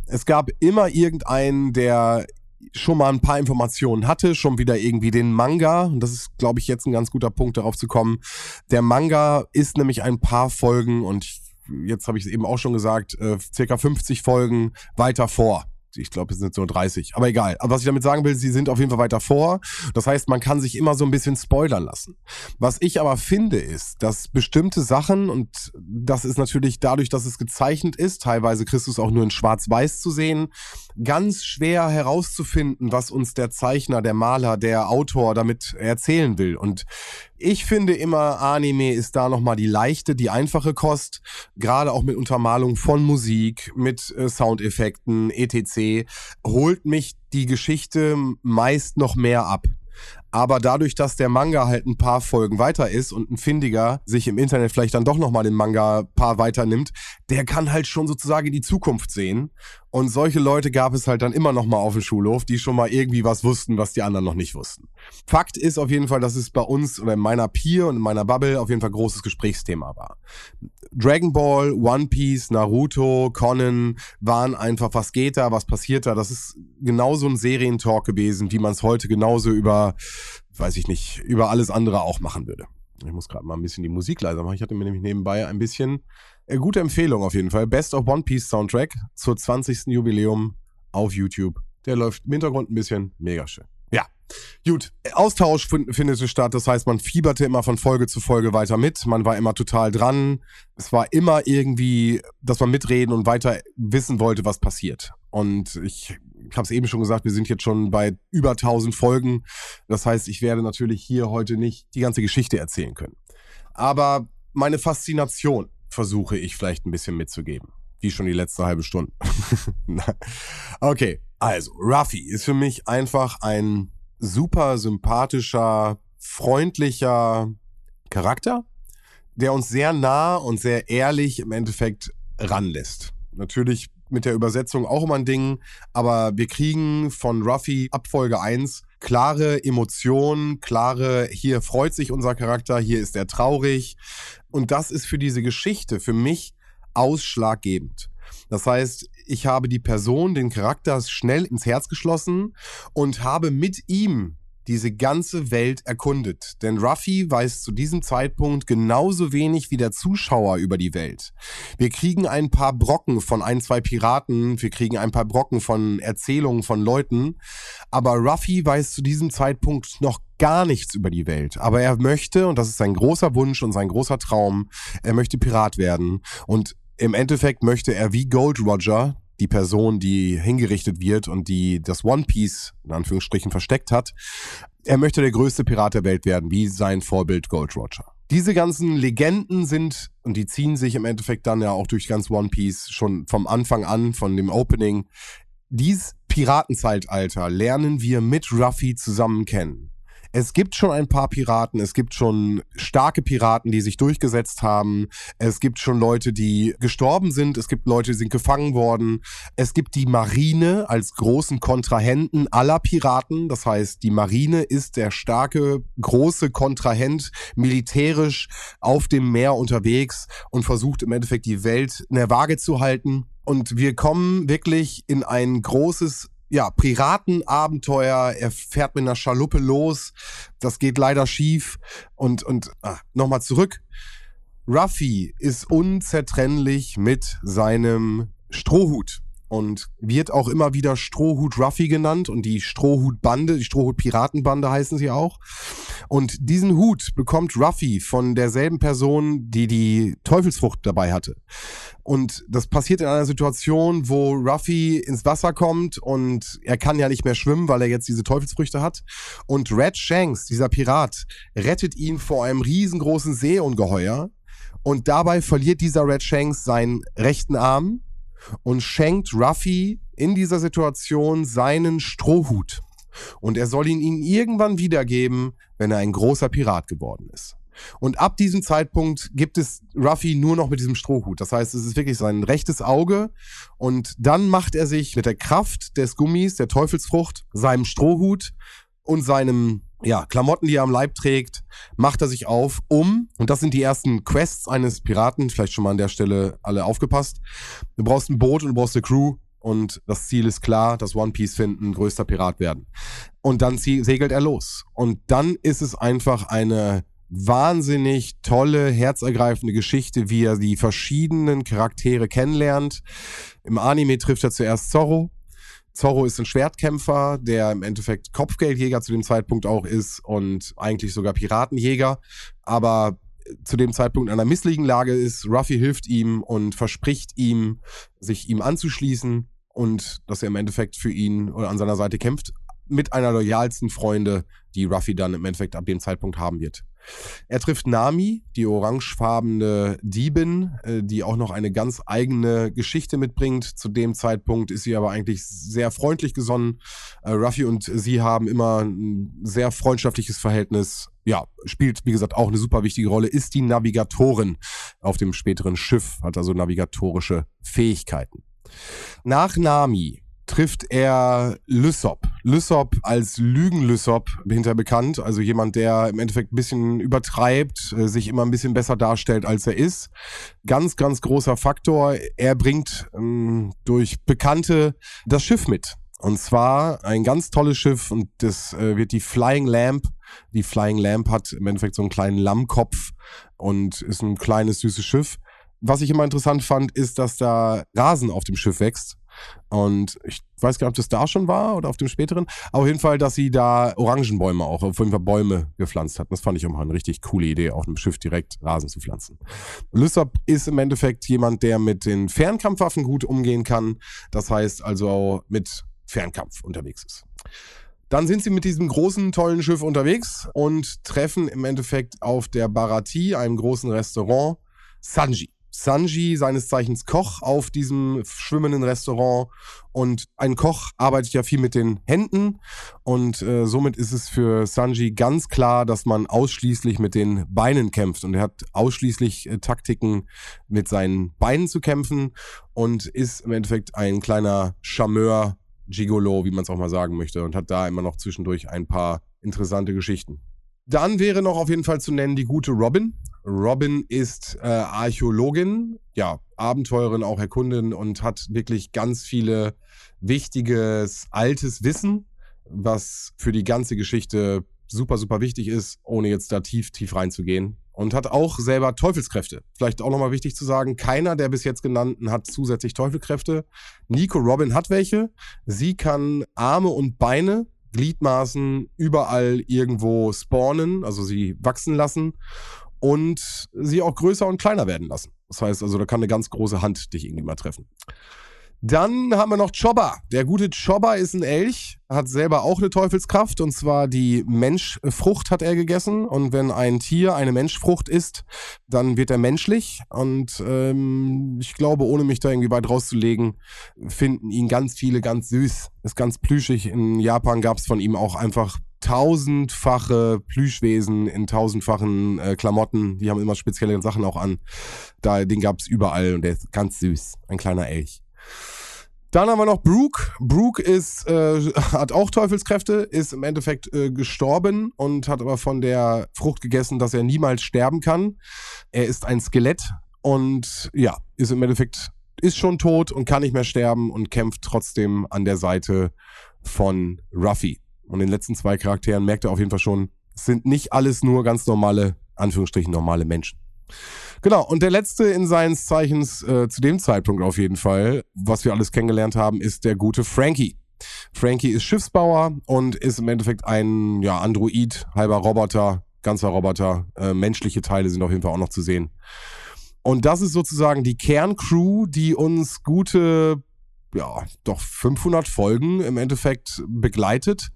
Es gab immer irgendeinen, der schon mal ein paar Informationen hatte, schon wieder irgendwie den Manga. Und das ist, glaube ich, jetzt ein ganz guter Punkt, darauf zu kommen. Der Manga ist nämlich ein paar Folgen und jetzt habe ich es eben auch schon gesagt, äh, circa 50 Folgen weiter vor ich glaube, es sind so 30. Aber egal. Aber was ich damit sagen will, sie sind auf jeden Fall weiter vor. Das heißt, man kann sich immer so ein bisschen spoilern lassen. Was ich aber finde, ist, dass bestimmte Sachen, und das ist natürlich dadurch, dass es gezeichnet ist, teilweise Christus auch nur in Schwarz-Weiß zu sehen, ganz schwer herauszufinden, was uns der Zeichner, der Maler, der Autor damit erzählen will. Und ich finde immer, Anime ist da nochmal die leichte, die einfache Kost. Gerade auch mit Untermalung von Musik, mit äh, Soundeffekten, etc. holt mich die Geschichte meist noch mehr ab. Aber dadurch, dass der Manga halt ein paar Folgen weiter ist und ein Findiger sich im Internet vielleicht dann doch nochmal den Manga paar weiter nimmt, der kann halt schon sozusagen die Zukunft sehen. Und solche Leute gab es halt dann immer nochmal auf dem Schulhof, die schon mal irgendwie was wussten, was die anderen noch nicht wussten. Fakt ist auf jeden Fall, dass es bei uns oder in meiner Peer und in meiner Bubble auf jeden Fall großes Gesprächsthema war. Dragon Ball, One Piece, Naruto, Conan waren einfach, was geht da, was passiert da? Das ist genauso ein Serientalk gewesen, wie man es heute genauso über weiß ich nicht, über alles andere auch machen würde. Ich muss gerade mal ein bisschen die Musik leiser machen. Ich hatte mir nämlich nebenbei ein bisschen äh, gute Empfehlung auf jeden Fall. Best of One Piece Soundtrack zur 20. Jubiläum auf YouTube. Der läuft im Hintergrund ein bisschen mega schön. Ja, gut. Austausch findet statt. Das heißt, man fieberte immer von Folge zu Folge weiter mit. Man war immer total dran. Es war immer irgendwie, dass man mitreden und weiter wissen wollte, was passiert. Und ich habe es eben schon gesagt, wir sind jetzt schon bei über 1000 Folgen. Das heißt, ich werde natürlich hier heute nicht die ganze Geschichte erzählen können. Aber meine Faszination versuche ich vielleicht ein bisschen mitzugeben. Wie schon die letzte halbe Stunde. okay, also Ruffy ist für mich einfach ein super sympathischer, freundlicher Charakter, der uns sehr nah und sehr ehrlich im Endeffekt ranlässt. Natürlich mit der Übersetzung auch immer ein Ding, aber wir kriegen von Ruffy ab Folge 1 klare Emotionen, klare, hier freut sich unser Charakter, hier ist er traurig. Und das ist für diese Geschichte für mich ausschlaggebend. Das heißt, ich habe die Person, den Charakter schnell ins Herz geschlossen und habe mit ihm diese ganze Welt erkundet. Denn Ruffy weiß zu diesem Zeitpunkt genauso wenig wie der Zuschauer über die Welt. Wir kriegen ein paar Brocken von ein, zwei Piraten, wir kriegen ein paar Brocken von Erzählungen von Leuten, aber Ruffy weiß zu diesem Zeitpunkt noch gar nichts über die Welt. Aber er möchte, und das ist sein großer Wunsch und sein großer Traum, er möchte Pirat werden. Und im Endeffekt möchte er wie Gold Roger, die Person, die hingerichtet wird und die das One Piece in Anführungsstrichen versteckt hat. Er möchte der größte Pirat der Welt werden, wie sein Vorbild Gold Roger. Diese ganzen Legenden sind, und die ziehen sich im Endeffekt dann ja auch durch ganz One Piece schon vom Anfang an, von dem Opening. Dies Piratenzeitalter lernen wir mit Ruffy zusammen kennen es gibt schon ein paar Piraten, es gibt schon starke Piraten, die sich durchgesetzt haben, es gibt schon Leute, die gestorben sind, es gibt Leute, die sind gefangen worden, es gibt die Marine als großen Kontrahenten aller Piraten, das heißt, die Marine ist der starke, große Kontrahent, militärisch auf dem Meer unterwegs und versucht im Endeffekt die Welt in der Waage zu halten. Und wir kommen wirklich in ein großes ja, Piratenabenteuer. Er fährt mit einer Schaluppe los. Das geht leider schief. Und, und ah, nochmal zurück. Ruffy ist unzertrennlich mit seinem Strohhut und wird auch immer wieder Strohhut Ruffy genannt und die Strohhut-Bande, die Strohhut-Piratenbande heißen sie auch. Und diesen Hut bekommt Ruffy von derselben Person, die die Teufelsfrucht dabei hatte. Und das passiert in einer Situation, wo Ruffy ins Wasser kommt und er kann ja nicht mehr schwimmen, weil er jetzt diese Teufelsfrüchte hat. Und Red Shanks, dieser Pirat, rettet ihn vor einem riesengroßen Seeungeheuer. Und dabei verliert dieser Red Shanks seinen rechten Arm und schenkt Ruffy in dieser Situation seinen Strohhut. Und er soll ihn ihm irgendwann wiedergeben, wenn er ein großer Pirat geworden ist. Und ab diesem Zeitpunkt gibt es Ruffy nur noch mit diesem Strohhut. Das heißt, es ist wirklich sein rechtes Auge. Und dann macht er sich mit der Kraft des Gummis, der Teufelsfrucht, seinem Strohhut und seinem ja, Klamotten, die er am Leib trägt, macht er sich auf, um, und das sind die ersten Quests eines Piraten, vielleicht schon mal an der Stelle alle aufgepasst. Du brauchst ein Boot und du brauchst eine Crew und das Ziel ist klar, das One Piece finden, größter Pirat werden. Und dann segelt er los. Und dann ist es einfach eine wahnsinnig tolle, herzergreifende Geschichte, wie er die verschiedenen Charaktere kennenlernt. Im Anime trifft er zuerst Zorro. Zorro ist ein Schwertkämpfer, der im Endeffekt Kopfgeldjäger zu dem Zeitpunkt auch ist und eigentlich sogar Piratenjäger, aber zu dem Zeitpunkt in einer missliegen Lage ist. Ruffy hilft ihm und verspricht ihm, sich ihm anzuschließen und dass er im Endeffekt für ihn oder an seiner Seite kämpft, mit einer loyalsten Freunde, die Ruffy dann im Endeffekt ab dem Zeitpunkt haben wird. Er trifft Nami, die orangefarbene Diebin, äh, die auch noch eine ganz eigene Geschichte mitbringt. Zu dem Zeitpunkt ist sie aber eigentlich sehr freundlich gesonnen. Äh, Ruffy und sie haben immer ein sehr freundschaftliches Verhältnis. Ja, spielt, wie gesagt, auch eine super wichtige Rolle, ist die Navigatorin auf dem späteren Schiff, hat also navigatorische Fähigkeiten. Nach Nami trifft er Lysop. Lysop als Lügen-Lysop hinter bekannt, also jemand, der im Endeffekt ein bisschen übertreibt, äh, sich immer ein bisschen besser darstellt, als er ist. Ganz, ganz großer Faktor. Er bringt ähm, durch Bekannte das Schiff mit. Und zwar ein ganz tolles Schiff und das äh, wird die Flying Lamp. Die Flying Lamp hat im Endeffekt so einen kleinen Lammkopf und ist ein kleines, süßes Schiff. Was ich immer interessant fand, ist, dass da Rasen auf dem Schiff wächst. Und ich weiß gar nicht, ob das da schon war oder auf dem späteren. Auf jeden Fall, dass sie da Orangenbäume auch, auf jeden Fall Bäume gepflanzt hat. Das fand ich immer eine richtig coole Idee, auf einem Schiff direkt Rasen zu pflanzen. Lysop ist im Endeffekt jemand, der mit den Fernkampfwaffen gut umgehen kann. Das heißt also mit Fernkampf unterwegs ist. Dann sind sie mit diesem großen, tollen Schiff unterwegs und treffen im Endeffekt auf der Barati, einem großen Restaurant, Sanji. Sanji, seines Zeichens Koch, auf diesem schwimmenden Restaurant. Und ein Koch arbeitet ja viel mit den Händen. Und äh, somit ist es für Sanji ganz klar, dass man ausschließlich mit den Beinen kämpft. Und er hat ausschließlich äh, Taktiken, mit seinen Beinen zu kämpfen. Und ist im Endeffekt ein kleiner Charmeur, Gigolo, wie man es auch mal sagen möchte. Und hat da immer noch zwischendurch ein paar interessante Geschichten. Dann wäre noch auf jeden Fall zu nennen die gute Robin. Robin ist äh, Archäologin, ja, Abenteurerin, auch Erkundin und hat wirklich ganz viele wichtiges, altes Wissen, was für die ganze Geschichte super, super wichtig ist, ohne jetzt da tief, tief reinzugehen. Und hat auch selber Teufelskräfte. Vielleicht auch nochmal wichtig zu sagen, keiner der bis jetzt genannten hat zusätzlich Teufelskräfte. Nico Robin hat welche. Sie kann Arme und Beine Gliedmaßen überall irgendwo spawnen, also sie wachsen lassen und sie auch größer und kleiner werden lassen. Das heißt also, da kann eine ganz große Hand dich irgendwie mal treffen. Dann haben wir noch Chobba. Der gute Chobba ist ein Elch, hat selber auch eine Teufelskraft und zwar die Menschfrucht hat er gegessen. Und wenn ein Tier eine Menschfrucht isst, dann wird er menschlich. Und ähm, ich glaube, ohne mich da irgendwie weit rauszulegen, finden ihn ganz viele ganz süß. Ist ganz plüschig. In Japan gab es von ihm auch einfach tausendfache Plüschwesen in tausendfachen äh, Klamotten. Die haben immer spezielle Sachen auch an. Da, den gab es überall und der ist ganz süß. Ein kleiner Elch. Dann haben wir noch Brooke. Brooke ist, äh, hat auch Teufelskräfte, ist im Endeffekt äh, gestorben und hat aber von der Frucht gegessen, dass er niemals sterben kann. Er ist ein Skelett und ja, ist im Endeffekt, ist schon tot und kann nicht mehr sterben und kämpft trotzdem an der Seite von Ruffy. Und in den letzten zwei Charakteren merkt er auf jeden Fall schon, es sind nicht alles nur ganz normale, Anführungsstrichen normale Menschen. Genau, und der letzte in seines Zeichens äh, zu dem Zeitpunkt auf jeden Fall, was wir alles kennengelernt haben, ist der gute Frankie. Frankie ist Schiffsbauer und ist im Endeffekt ein ja, Android, halber Roboter, ganzer Roboter. Äh, menschliche Teile sind auf jeden Fall auch noch zu sehen. Und das ist sozusagen die Kerncrew, die uns gute ja, doch 500 Folgen im Endeffekt begleitet.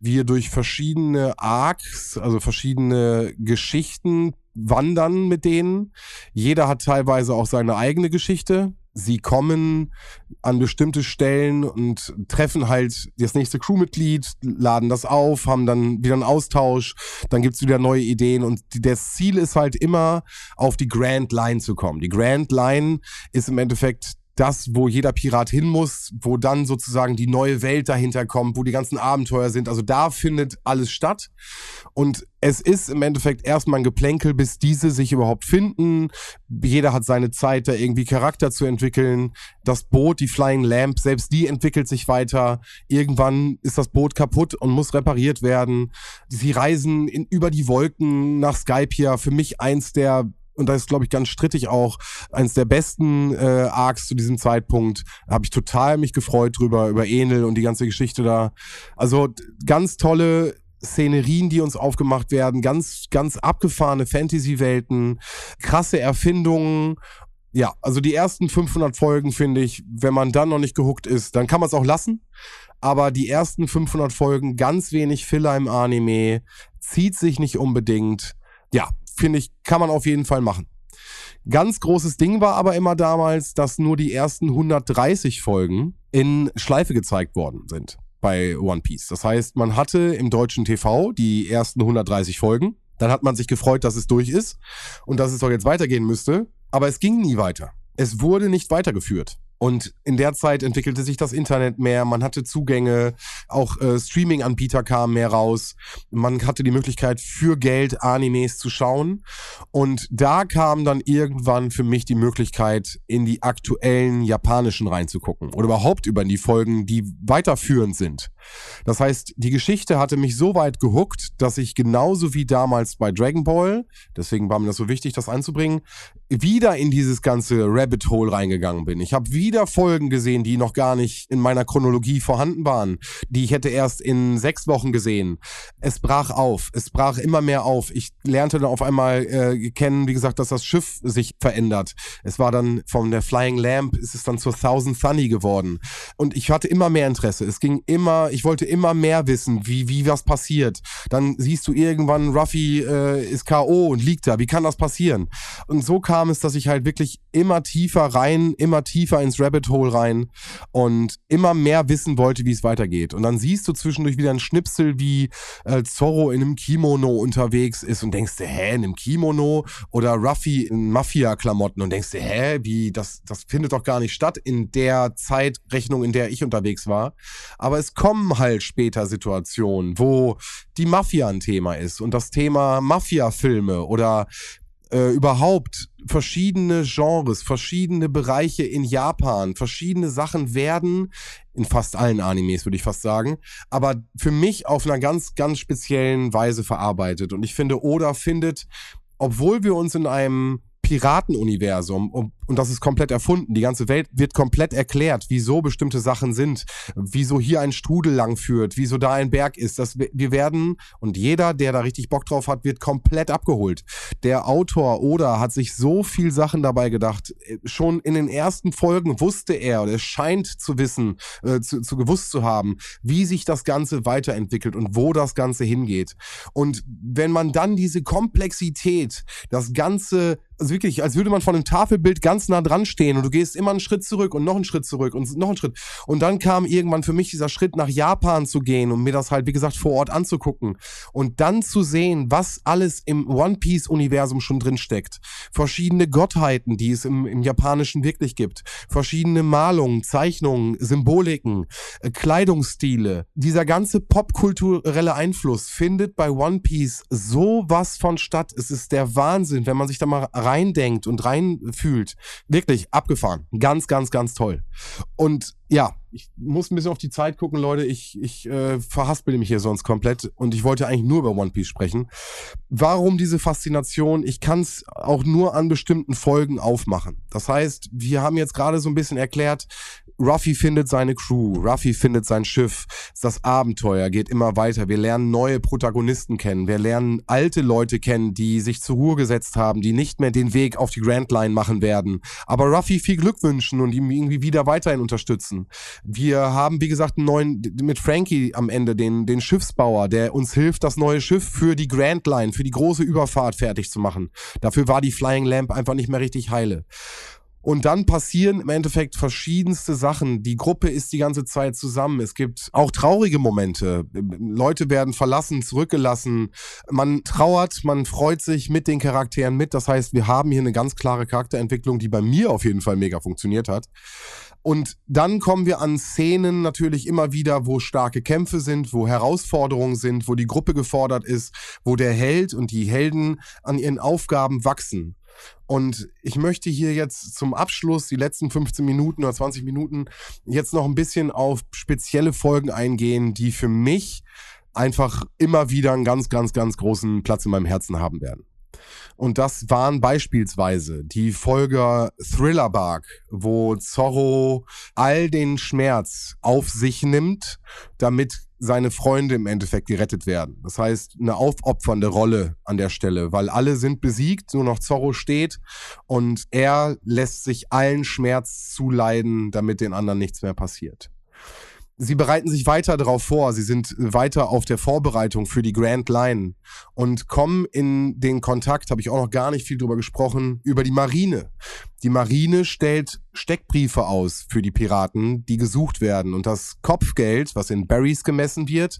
Wir durch verschiedene Arcs, also verschiedene Geschichten wandern mit denen. Jeder hat teilweise auch seine eigene Geschichte. sie kommen an bestimmte Stellen und treffen halt das nächste Crewmitglied, laden das auf, haben dann wieder einen Austausch, dann gibt's wieder neue Ideen und das Ziel ist halt immer, auf die Grand Line zu kommen. Die Grand Line ist im Endeffekt das, wo jeder Pirat hin muss, wo dann sozusagen die neue Welt dahinter kommt, wo die ganzen Abenteuer sind. Also da findet alles statt. Und es ist im Endeffekt erstmal ein Geplänkel, bis diese sich überhaupt finden. Jeder hat seine Zeit, da irgendwie Charakter zu entwickeln. Das Boot, die Flying Lamp, selbst die entwickelt sich weiter. Irgendwann ist das Boot kaputt und muss repariert werden. Sie reisen in, über die Wolken nach Skypia. Für mich eins der und da ist, glaube ich, ganz strittig auch eines der besten äh, Arcs zu diesem Zeitpunkt. Habe ich total mich gefreut drüber, über Enel und die ganze Geschichte da. Also ganz tolle Szenerien, die uns aufgemacht werden, ganz, ganz abgefahrene Fantasy-Welten, krasse Erfindungen. Ja, also die ersten 500 Folgen finde ich, wenn man dann noch nicht gehuckt ist, dann kann man es auch lassen. Aber die ersten 500 Folgen, ganz wenig Filler im Anime, zieht sich nicht unbedingt. Ja, finde ich, kann man auf jeden Fall machen. Ganz großes Ding war aber immer damals, dass nur die ersten 130 Folgen in Schleife gezeigt worden sind bei One Piece. Das heißt, man hatte im deutschen TV die ersten 130 Folgen. Dann hat man sich gefreut, dass es durch ist und dass es doch jetzt weitergehen müsste. Aber es ging nie weiter. Es wurde nicht weitergeführt. Und in der Zeit entwickelte sich das Internet mehr, man hatte Zugänge, auch äh, Streaming-Anbieter kamen mehr raus, man hatte die Möglichkeit für Geld Animes zu schauen. Und da kam dann irgendwann für mich die Möglichkeit, in die aktuellen japanischen reinzugucken oder überhaupt über die Folgen, die weiterführend sind. Das heißt, die Geschichte hatte mich so weit gehuckt, dass ich genauso wie damals bei Dragon Ball, deswegen war mir das so wichtig, das anzubringen, wieder in dieses ganze Rabbit Hole reingegangen bin. Ich habe wieder Folgen gesehen, die noch gar nicht in meiner Chronologie vorhanden waren, die ich hätte erst in sechs Wochen gesehen. Es brach auf, es brach immer mehr auf. Ich lernte dann auf einmal äh, kennen, wie gesagt, dass das Schiff sich verändert. Es war dann von der Flying Lamp, ist es dann zur Thousand Sunny geworden. Und ich hatte immer mehr Interesse. Es ging immer, ich wollte immer mehr wissen, wie, wie was passiert. Dann siehst du irgendwann, Ruffy äh, ist K.O. und liegt da. Wie kann das passieren? Und so kam es, dass ich halt wirklich immer tiefer rein, immer tiefer ins Rabbit Hole rein und immer mehr wissen wollte, wie es weitergeht. Und dann siehst du zwischendurch wieder ein Schnipsel, wie äh, Zorro in einem Kimono unterwegs ist und denkst dir, hä, in einem Kimono? Oder Ruffy in Mafia-Klamotten und denkst dir, hä, wie, das, das findet doch gar nicht statt in der Zeitrechnung, in der ich unterwegs war. Aber es kommen halt später Situationen, wo die Mafia ein Thema ist und das Thema Mafia-Filme oder äh, überhaupt verschiedene Genres, verschiedene Bereiche in Japan, verschiedene Sachen werden in fast allen Animes, würde ich fast sagen, aber für mich auf einer ganz, ganz speziellen Weise verarbeitet. Und ich finde, Oda findet, obwohl wir uns in einem Piratenuniversum und, das ist komplett erfunden. Die ganze Welt wird komplett erklärt, wieso bestimmte Sachen sind, wieso hier ein Strudel lang führt, wieso da ein Berg ist. Das, wir werden, und jeder, der da richtig Bock drauf hat, wird komplett abgeholt. Der Autor Oda hat sich so viel Sachen dabei gedacht. Schon in den ersten Folgen wusste er, oder er scheint zu wissen, äh, zu, zu gewusst zu haben, wie sich das Ganze weiterentwickelt und wo das Ganze hingeht. Und wenn man dann diese Komplexität, das Ganze also wirklich, als würde man von einem Tafelbild ganz nah dran stehen und du gehst immer einen Schritt zurück und noch einen Schritt zurück und noch einen Schritt. Und dann kam irgendwann für mich dieser Schritt nach Japan zu gehen und mir das halt, wie gesagt, vor Ort anzugucken und dann zu sehen, was alles im One Piece Universum schon drin steckt. Verschiedene Gottheiten, die es im, im Japanischen wirklich gibt. Verschiedene Malungen, Zeichnungen, Symboliken, äh, Kleidungsstile. Dieser ganze popkulturelle Einfluss findet bei One Piece so was von statt. Es ist der Wahnsinn, wenn man sich da mal reindenkt und reinfühlt. Wirklich abgefahren. Ganz, ganz, ganz toll. Und ja, ich muss ein bisschen auf die Zeit gucken, Leute. Ich, ich äh, verhaspel mich hier sonst komplett und ich wollte eigentlich nur über One Piece sprechen. Warum diese Faszination? Ich kann es auch nur an bestimmten Folgen aufmachen. Das heißt, wir haben jetzt gerade so ein bisschen erklärt, Ruffy findet seine Crew, Ruffy findet sein Schiff, das Abenteuer geht immer weiter. Wir lernen neue Protagonisten kennen, wir lernen alte Leute kennen, die sich zur Ruhe gesetzt haben, die nicht mehr den Weg auf die Grand Line machen werden, aber Ruffy viel Glück wünschen und ihm irgendwie wieder weiterhin unterstützen. Wir haben, wie gesagt, einen neuen, mit Frankie am Ende, den, den Schiffsbauer, der uns hilft, das neue Schiff für die Grand Line, für die große Überfahrt fertig zu machen. Dafür war die Flying Lamp einfach nicht mehr richtig heile. Und dann passieren im Endeffekt verschiedenste Sachen. Die Gruppe ist die ganze Zeit zusammen. Es gibt auch traurige Momente. Leute werden verlassen, zurückgelassen. Man trauert, man freut sich mit den Charakteren mit. Das heißt, wir haben hier eine ganz klare Charakterentwicklung, die bei mir auf jeden Fall mega funktioniert hat. Und dann kommen wir an Szenen natürlich immer wieder, wo starke Kämpfe sind, wo Herausforderungen sind, wo die Gruppe gefordert ist, wo der Held und die Helden an ihren Aufgaben wachsen. Und ich möchte hier jetzt zum Abschluss, die letzten 15 Minuten oder 20 Minuten, jetzt noch ein bisschen auf spezielle Folgen eingehen, die für mich einfach immer wieder einen ganz, ganz, ganz großen Platz in meinem Herzen haben werden. Und das waren beispielsweise die Folge Thriller Bark, wo Zorro all den Schmerz auf sich nimmt, damit seine Freunde im Endeffekt gerettet werden. Das heißt, eine aufopfernde Rolle an der Stelle, weil alle sind besiegt, nur noch Zorro steht und er lässt sich allen Schmerz zuleiden, damit den anderen nichts mehr passiert. Sie bereiten sich weiter darauf vor, sie sind weiter auf der Vorbereitung für die Grand Line und kommen in den Kontakt, habe ich auch noch gar nicht viel drüber gesprochen, über die Marine. Die Marine stellt Steckbriefe aus für die Piraten, die gesucht werden und das Kopfgeld, was in Berries gemessen wird,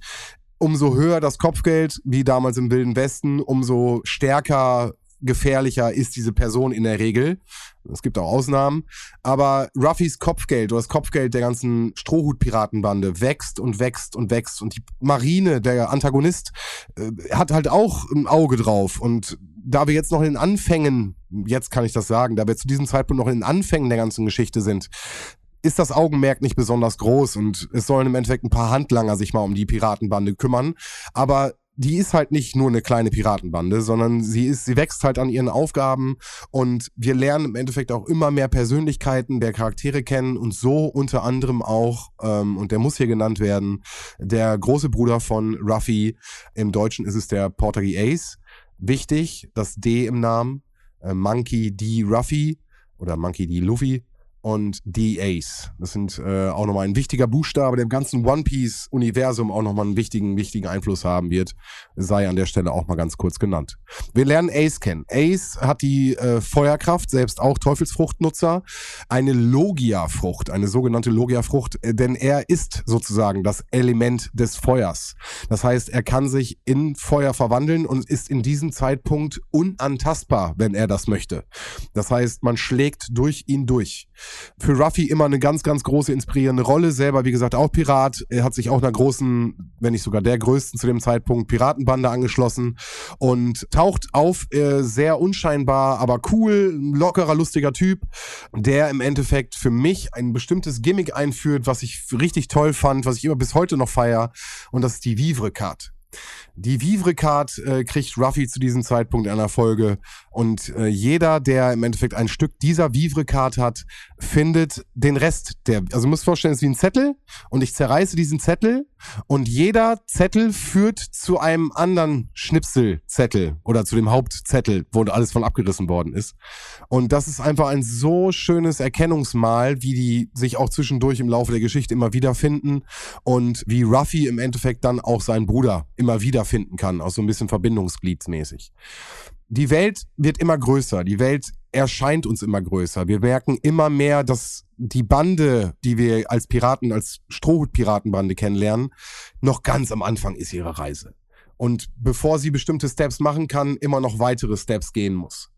umso höher das Kopfgeld, wie damals im Wilden Westen, umso stärker gefährlicher ist diese Person in der Regel. Es gibt auch Ausnahmen. Aber Ruffys Kopfgeld oder das Kopfgeld der ganzen Strohhut-Piratenbande wächst und wächst und wächst. Und die Marine, der Antagonist, äh, hat halt auch ein Auge drauf. Und da wir jetzt noch in den Anfängen, jetzt kann ich das sagen, da wir zu diesem Zeitpunkt noch in den Anfängen der ganzen Geschichte sind, ist das Augenmerk nicht besonders groß und es sollen im Endeffekt ein paar Handlanger sich mal um die Piratenbande kümmern. Aber die ist halt nicht nur eine kleine Piratenbande, sondern sie ist, sie wächst halt an ihren Aufgaben und wir lernen im Endeffekt auch immer mehr Persönlichkeiten der Charaktere kennen und so unter anderem auch, ähm, und der muss hier genannt werden, der große Bruder von Ruffy, im Deutschen ist es der Portagi Ace. Wichtig, das D im Namen, äh, Monkey D. Ruffy oder Monkey D. Luffy und Ace. Das sind äh, auch nochmal ein wichtiger Buchstabe, der im ganzen One Piece-Universum auch nochmal einen wichtigen, wichtigen Einfluss haben wird, sei an der Stelle auch mal ganz kurz genannt. Wir lernen Ace kennen. Ace hat die äh, Feuerkraft, selbst auch Teufelsfruchtnutzer, eine Logia-Frucht, eine sogenannte Logia-Frucht, äh, denn er ist sozusagen das Element des Feuers. Das heißt, er kann sich in Feuer verwandeln und ist in diesem Zeitpunkt unantastbar, wenn er das möchte. Das heißt, man schlägt durch ihn durch für Ruffy immer eine ganz, ganz große inspirierende Rolle. Selber, wie gesagt, auch Pirat. Er hat sich auch einer großen, wenn nicht sogar der größten zu dem Zeitpunkt, Piratenbande angeschlossen und taucht auf, äh, sehr unscheinbar, aber cool, lockerer, lustiger Typ, der im Endeffekt für mich ein bestimmtes Gimmick einführt, was ich richtig toll fand, was ich immer bis heute noch feier. Und das ist die Vivre Card. Die Vivre-Card äh, kriegt Ruffy zu diesem Zeitpunkt einer Folge und äh, jeder, der im Endeffekt ein Stück dieser Vivre-Card hat, findet den Rest der, also muss vorstellen, es ist wie ein Zettel und ich zerreiße diesen Zettel und jeder Zettel führt zu einem anderen Schnipselzettel oder zu dem Hauptzettel, wo alles von abgerissen worden ist. Und das ist einfach ein so schönes Erkennungsmal, wie die sich auch zwischendurch im Laufe der Geschichte immer wieder finden und wie Ruffy im Endeffekt dann auch seinen Bruder immer wieder finden kann, auch so ein bisschen verbindungsgliedsmäßig. Die Welt wird immer größer, die Welt erscheint uns immer größer. Wir merken immer mehr, dass die Bande, die wir als Piraten, als Strohhut-Piratenbande kennenlernen, noch ganz am Anfang ist ihrer Reise. Und bevor sie bestimmte Steps machen kann, immer noch weitere Steps gehen muss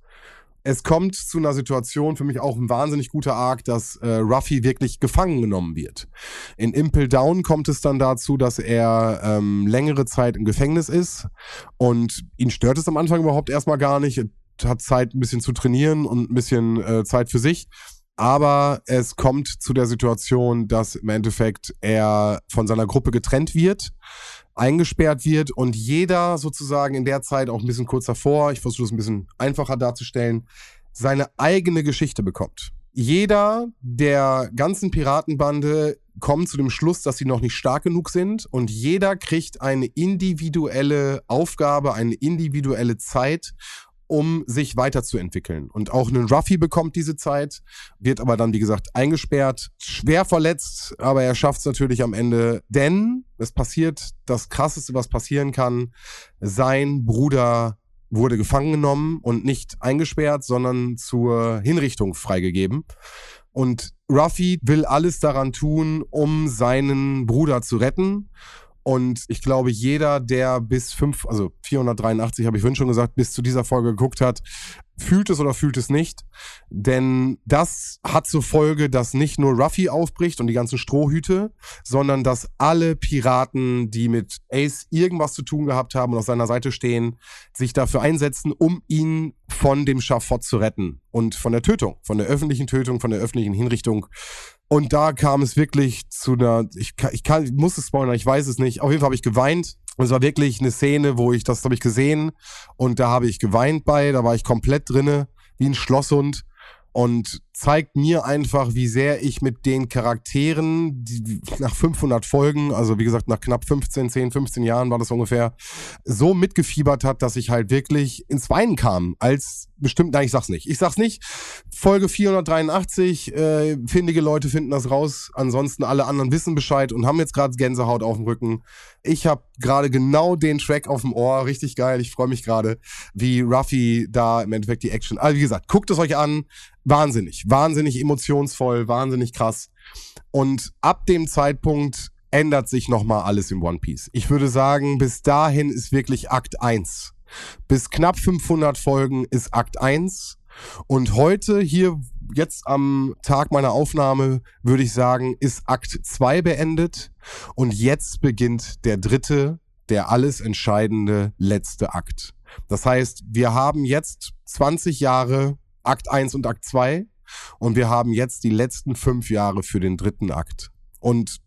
es kommt zu einer Situation, für mich auch ein wahnsinnig guter Arc, dass äh, Ruffy wirklich gefangen genommen wird. In Impel Down kommt es dann dazu, dass er ähm, längere Zeit im Gefängnis ist und ihn stört es am Anfang überhaupt erstmal gar nicht. Er hat Zeit, ein bisschen zu trainieren und ein bisschen äh, Zeit für sich. Aber es kommt zu der Situation, dass im Endeffekt er von seiner Gruppe getrennt wird eingesperrt wird und jeder sozusagen in der Zeit auch ein bisschen kurz davor, ich versuche es ein bisschen einfacher darzustellen, seine eigene Geschichte bekommt. Jeder der ganzen Piratenbande kommt zu dem Schluss, dass sie noch nicht stark genug sind und jeder kriegt eine individuelle Aufgabe, eine individuelle Zeit, um sich weiterzuentwickeln. Und auch ein Ruffy bekommt diese Zeit, wird aber dann, wie gesagt, eingesperrt, schwer verletzt, aber er schafft es natürlich am Ende, denn es passiert das Krasseste, was passieren kann. Sein Bruder wurde gefangen genommen und nicht eingesperrt, sondern zur Hinrichtung freigegeben. Und Ruffy will alles daran tun, um seinen Bruder zu retten. Und ich glaube, jeder, der bis fünf, also 483 habe ich schon gesagt, bis zu dieser Folge geguckt hat, fühlt es oder fühlt es nicht. Denn das hat zur Folge, dass nicht nur Ruffy aufbricht und die ganzen Strohhüte, sondern dass alle Piraten, die mit Ace irgendwas zu tun gehabt haben und auf seiner Seite stehen, sich dafür einsetzen, um ihn von dem Schafott zu retten und von der Tötung, von der öffentlichen Tötung, von der öffentlichen Hinrichtung. Und da kam es wirklich zu einer, ich, kann, ich, kann, ich muss es spoilern, ich weiß es nicht. Auf jeden Fall habe ich geweint. Und es war wirklich eine Szene, wo ich, das habe ich gesehen. Und da habe ich geweint bei, da war ich komplett drinne, wie ein Schlosshund. Und zeigt mir einfach, wie sehr ich mit den Charakteren, die nach 500 Folgen, also wie gesagt nach knapp 15, 10, 15 Jahren war das ungefähr, so mitgefiebert hat, dass ich halt wirklich ins Weinen kam, als bestimmt, nein, ich sag's nicht. Ich sag's nicht. Folge 483, äh, findige Leute finden das raus. Ansonsten alle anderen wissen Bescheid und haben jetzt gerade Gänsehaut auf dem Rücken. Ich habe gerade genau den Track auf dem Ohr. Richtig geil. Ich freue mich gerade, wie Ruffy da im Endeffekt die Action. Also wie gesagt, guckt es euch an. Wahnsinnig. Wahnsinnig emotionsvoll. Wahnsinnig krass. Und ab dem Zeitpunkt ändert sich nochmal alles im One Piece. Ich würde sagen, bis dahin ist wirklich Akt 1 bis knapp 500 Folgen ist Akt 1. Und heute hier, jetzt am Tag meiner Aufnahme, würde ich sagen, ist Akt 2 beendet. Und jetzt beginnt der dritte, der alles entscheidende letzte Akt. Das heißt, wir haben jetzt 20 Jahre Akt 1 und Akt 2 und wir haben jetzt die letzten fünf Jahre für den dritten Akt. Und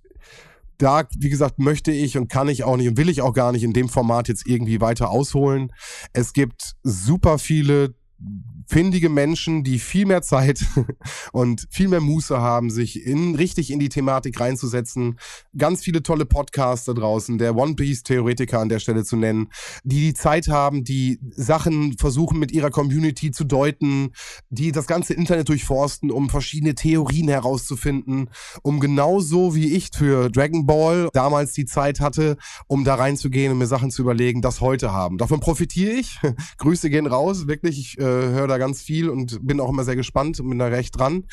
da, wie gesagt, möchte ich und kann ich auch nicht und will ich auch gar nicht in dem Format jetzt irgendwie weiter ausholen. Es gibt super viele findige Menschen, die viel mehr Zeit und viel mehr Muße haben, sich in, richtig in die Thematik reinzusetzen. Ganz viele tolle Podcasts da draußen, der One Piece Theoretiker an der Stelle zu nennen, die die Zeit haben, die Sachen versuchen mit ihrer Community zu deuten, die das ganze Internet durchforsten, um verschiedene Theorien herauszufinden, um genauso wie ich für Dragon Ball damals die Zeit hatte, um da reinzugehen und mir Sachen zu überlegen, das heute haben. Davon profitiere ich. Grüße gehen raus, wirklich. Ich äh, höre da ganz viel und bin auch immer sehr gespannt und bin da recht dran.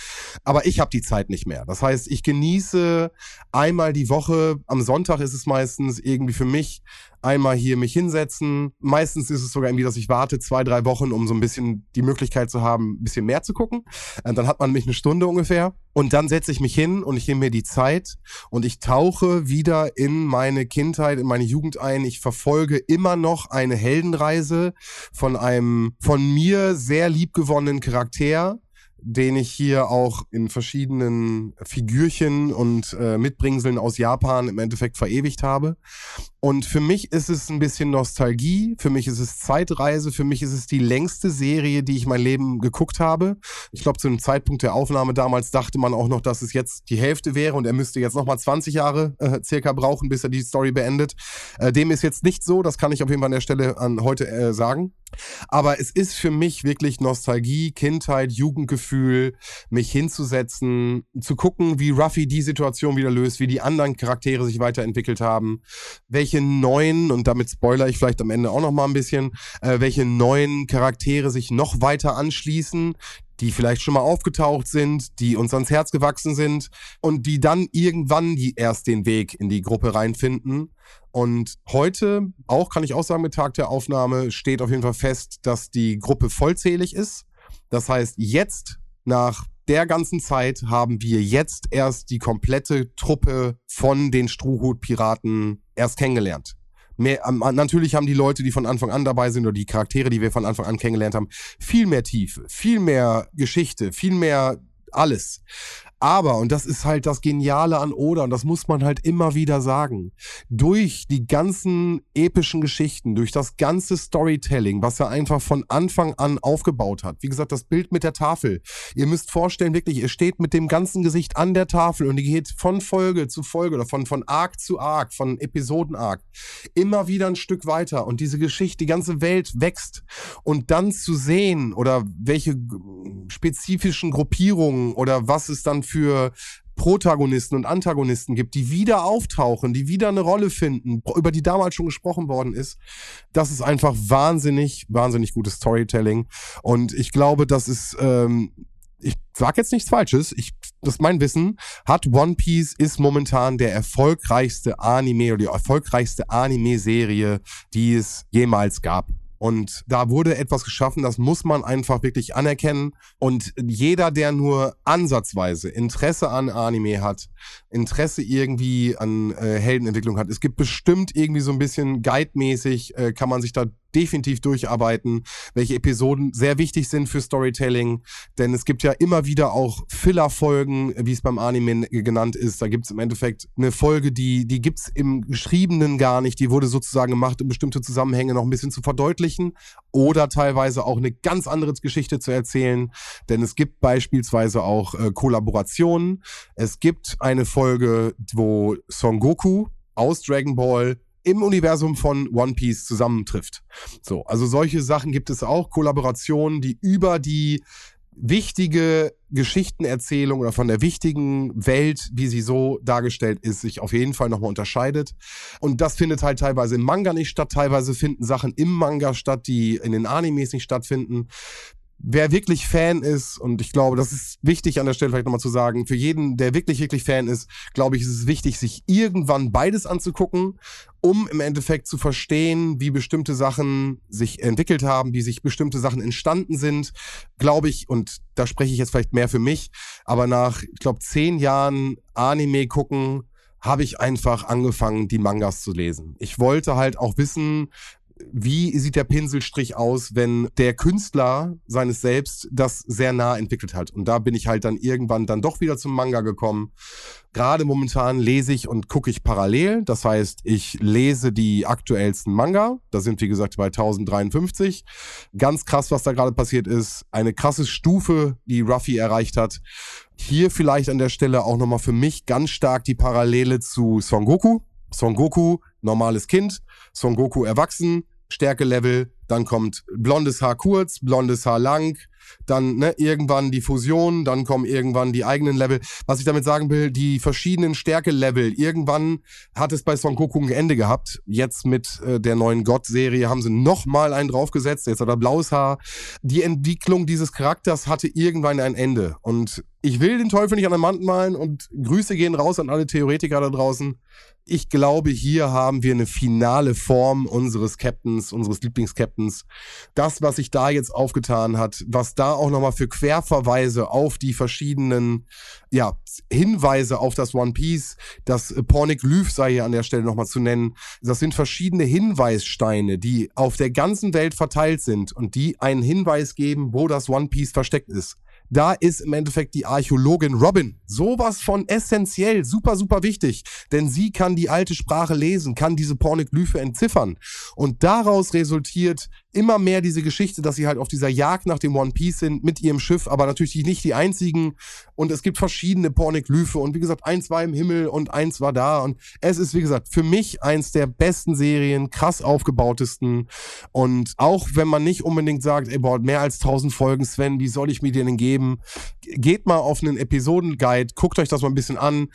Aber ich habe die Zeit nicht mehr. Das heißt, ich genieße einmal die Woche, am Sonntag ist es meistens irgendwie für mich einmal hier mich hinsetzen. Meistens ist es sogar irgendwie, dass ich warte zwei, drei Wochen, um so ein bisschen die Möglichkeit zu haben, ein bisschen mehr zu gucken. Und äh, dann hat man mich eine Stunde ungefähr. Und dann setze ich mich hin und ich nehme mir die Zeit und ich tauche wieder in meine Kindheit, in meine Jugend ein. Ich verfolge immer noch eine Heldenreise von einem von mir sehr liebgewonnenen Charakter, den ich hier auch in verschiedenen Figürchen und äh, Mitbringseln aus Japan im Endeffekt verewigt habe. Und für mich ist es ein bisschen Nostalgie, für mich ist es Zeitreise, für mich ist es die längste Serie, die ich mein Leben geguckt habe. Ich glaube, zu dem Zeitpunkt der Aufnahme damals dachte man auch noch, dass es jetzt die Hälfte wäre und er müsste jetzt nochmal 20 Jahre äh, circa brauchen, bis er die Story beendet. Äh, dem ist jetzt nicht so, das kann ich auf jeden Fall an der Stelle an heute äh, sagen. Aber es ist für mich wirklich Nostalgie, Kindheit, Jugendgefühl, mich hinzusetzen, zu gucken, wie Ruffy die Situation wieder löst, wie die anderen Charaktere sich weiterentwickelt haben, welche neuen, und damit spoiler ich vielleicht am Ende auch noch mal ein bisschen, äh, welche neuen Charaktere sich noch weiter anschließen, die vielleicht schon mal aufgetaucht sind, die uns ans Herz gewachsen sind und die dann irgendwann die erst den Weg in die Gruppe reinfinden. Und heute, auch kann ich auch sagen, mit Tag der Aufnahme steht auf jeden Fall fest, dass die Gruppe vollzählig ist. Das heißt, jetzt nach der ganzen Zeit haben wir jetzt erst die komplette Truppe von den Strohhut-Piraten erst kennengelernt. Mehr, ähm, natürlich haben die Leute, die von Anfang an dabei sind oder die Charaktere, die wir von Anfang an kennengelernt haben, viel mehr Tiefe, viel mehr Geschichte, viel mehr alles. Aber, und das ist halt das Geniale an Oda, und das muss man halt immer wieder sagen, durch die ganzen epischen Geschichten, durch das ganze Storytelling, was er einfach von Anfang an aufgebaut hat. Wie gesagt, das Bild mit der Tafel. Ihr müsst vorstellen, wirklich, ihr steht mit dem ganzen Gesicht an der Tafel und ihr geht von Folge zu Folge oder von, von Arc zu Arc, von Episoden-Arc, immer wieder ein Stück weiter. Und diese Geschichte, die ganze Welt wächst. Und dann zu sehen oder welche spezifischen Gruppierungen oder was es dann für Protagonisten und Antagonisten gibt, die wieder auftauchen, die wieder eine Rolle finden, über die damals schon gesprochen worden ist. Das ist einfach wahnsinnig, wahnsinnig gutes Storytelling. Und ich glaube, das ist, ähm, ich sag jetzt nichts Falsches, ich, das ist mein Wissen, hat One Piece ist momentan der erfolgreichste Anime oder die erfolgreichste Anime-Serie, die es jemals gab. Und da wurde etwas geschaffen, das muss man einfach wirklich anerkennen. Und jeder, der nur ansatzweise Interesse an Anime hat, Interesse irgendwie an äh, Heldenentwicklung hat, es gibt bestimmt irgendwie so ein bisschen guidemäßig, äh, kann man sich da definitiv durcharbeiten, welche Episoden sehr wichtig sind für Storytelling. Denn es gibt ja immer wieder auch Filler-Folgen, wie es beim Anime genannt ist. Da gibt es im Endeffekt eine Folge, die, die gibt es im Geschriebenen gar nicht. Die wurde sozusagen gemacht, um bestimmte Zusammenhänge noch ein bisschen zu verdeutlichen oder teilweise auch eine ganz andere Geschichte zu erzählen. Denn es gibt beispielsweise auch äh, Kollaborationen. Es gibt eine Folge, wo Son Goku aus Dragon Ball im Universum von One Piece zusammentrifft. So, also solche Sachen gibt es auch, Kollaborationen, die über die wichtige Geschichtenerzählung oder von der wichtigen Welt, wie sie so dargestellt ist, sich auf jeden Fall nochmal unterscheidet. Und das findet halt teilweise im Manga nicht statt, teilweise finden Sachen im Manga statt, die in den Animes nicht stattfinden wer wirklich Fan ist, und ich glaube, das ist wichtig an der Stelle vielleicht nochmal zu sagen, für jeden, der wirklich, wirklich Fan ist, glaube ich, ist es wichtig, sich irgendwann beides anzugucken, um im Endeffekt zu verstehen, wie bestimmte Sachen sich entwickelt haben, wie sich bestimmte Sachen entstanden sind, glaube ich, und da spreche ich jetzt vielleicht mehr für mich, aber nach, ich glaube, zehn Jahren Anime gucken, habe ich einfach angefangen, die Mangas zu lesen. Ich wollte halt auch wissen, wie sieht der Pinselstrich aus, wenn der Künstler seines Selbst das sehr nah entwickelt hat. Und da bin ich halt dann irgendwann dann doch wieder zum Manga gekommen. Gerade momentan lese ich und gucke ich parallel. Das heißt, ich lese die aktuellsten Manga. Da sind, wie gesagt, bei 1053. Ganz krass, was da gerade passiert ist. Eine krasse Stufe, die Ruffy erreicht hat. Hier vielleicht an der Stelle auch nochmal für mich ganz stark die Parallele zu Son Goku. Son Goku, normales Kind, Son Goku erwachsen, Stärkelevel, dann kommt blondes Haar kurz, blondes Haar lang, dann ne, irgendwann die Fusion, dann kommen irgendwann die eigenen Level. Was ich damit sagen will, die verschiedenen Stärkelevel, irgendwann hat es bei Son Goku ein Ende gehabt. Jetzt mit äh, der neuen Gott-Serie haben sie nochmal einen draufgesetzt, jetzt hat er blaues Haar. Die Entwicklung dieses Charakters hatte irgendwann ein Ende. Und ich will den Teufel nicht an den Mann malen und Grüße gehen raus an alle Theoretiker da draußen. Ich glaube, hier haben wir eine finale Form unseres Captains, unseres Lieblingscaptains. Das, was sich da jetzt aufgetan hat, was da auch nochmal für Querverweise auf die verschiedenen, ja, Hinweise auf das One Piece, das Pornoglyph sei hier an der Stelle nochmal zu nennen. Das sind verschiedene Hinweissteine, die auf der ganzen Welt verteilt sind und die einen Hinweis geben, wo das One Piece versteckt ist. Da ist im Endeffekt die Archäologin Robin sowas von essentiell, super, super wichtig. Denn sie kann die alte Sprache lesen, kann diese Pornoglyphe entziffern. Und daraus resultiert immer mehr diese Geschichte, dass sie halt auf dieser Jagd nach dem One Piece sind mit ihrem Schiff, aber natürlich nicht die einzigen. Und es gibt verschiedene Pornoglyphe. Und wie gesagt, eins war im Himmel und eins war da. Und es ist, wie gesagt, für mich eins der besten Serien, krass aufgebautesten. Und auch wenn man nicht unbedingt sagt, ey, boah, mehr als 1000 Folgen, Sven, wie soll ich mir denen geben? Geht mal auf einen Episodenguide, guckt euch das mal ein bisschen an,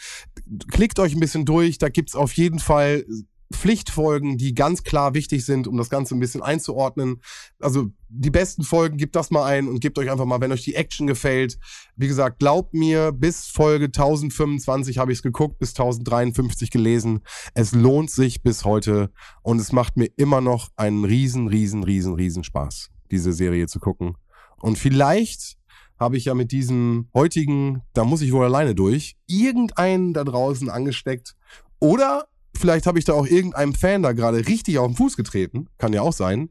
klickt euch ein bisschen durch. Da gibt's auf jeden Fall Pflichtfolgen, die ganz klar wichtig sind, um das Ganze ein bisschen einzuordnen. Also die besten Folgen, gebt das mal ein und gebt euch einfach mal, wenn euch die Action gefällt. Wie gesagt, glaubt mir, bis Folge 1025 habe ich es geguckt, bis 1053 gelesen. Es lohnt sich bis heute und es macht mir immer noch einen riesen, riesen, riesen, riesen Spaß, diese Serie zu gucken. Und vielleicht habe ich ja mit diesem heutigen, da muss ich wohl alleine durch, irgendeinen da draußen angesteckt. Oder Vielleicht habe ich da auch irgendeinem Fan da gerade richtig auf den Fuß getreten. Kann ja auch sein.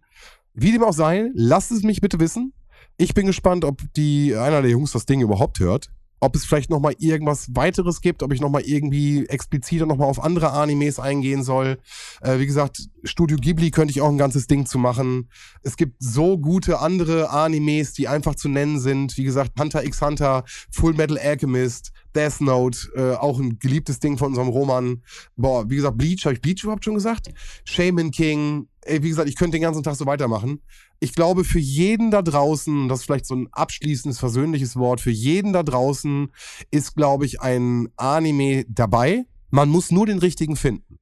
Wie dem auch sei, lasst es mich bitte wissen. Ich bin gespannt, ob die einer der Jungs das Ding überhaupt hört. Ob es vielleicht noch mal irgendwas weiteres gibt, ob ich noch mal irgendwie expliziter noch mal auf andere Animes eingehen soll. Äh, wie gesagt, Studio Ghibli könnte ich auch ein ganzes Ding zu machen. Es gibt so gute andere Animes, die einfach zu nennen sind. Wie gesagt, Hunter x Hunter, Full Metal Alchemist, Death Note, äh, auch ein geliebtes Ding von unserem Roman. Boah, wie gesagt, Bleach, habe ich Bleach überhaupt schon gesagt? Shaman King, ey, wie gesagt, ich könnte den ganzen Tag so weitermachen. Ich glaube, für jeden da draußen, das ist vielleicht so ein abschließendes, versöhnliches Wort, für jeden da draußen ist, glaube ich, ein Anime dabei. Man muss nur den richtigen finden.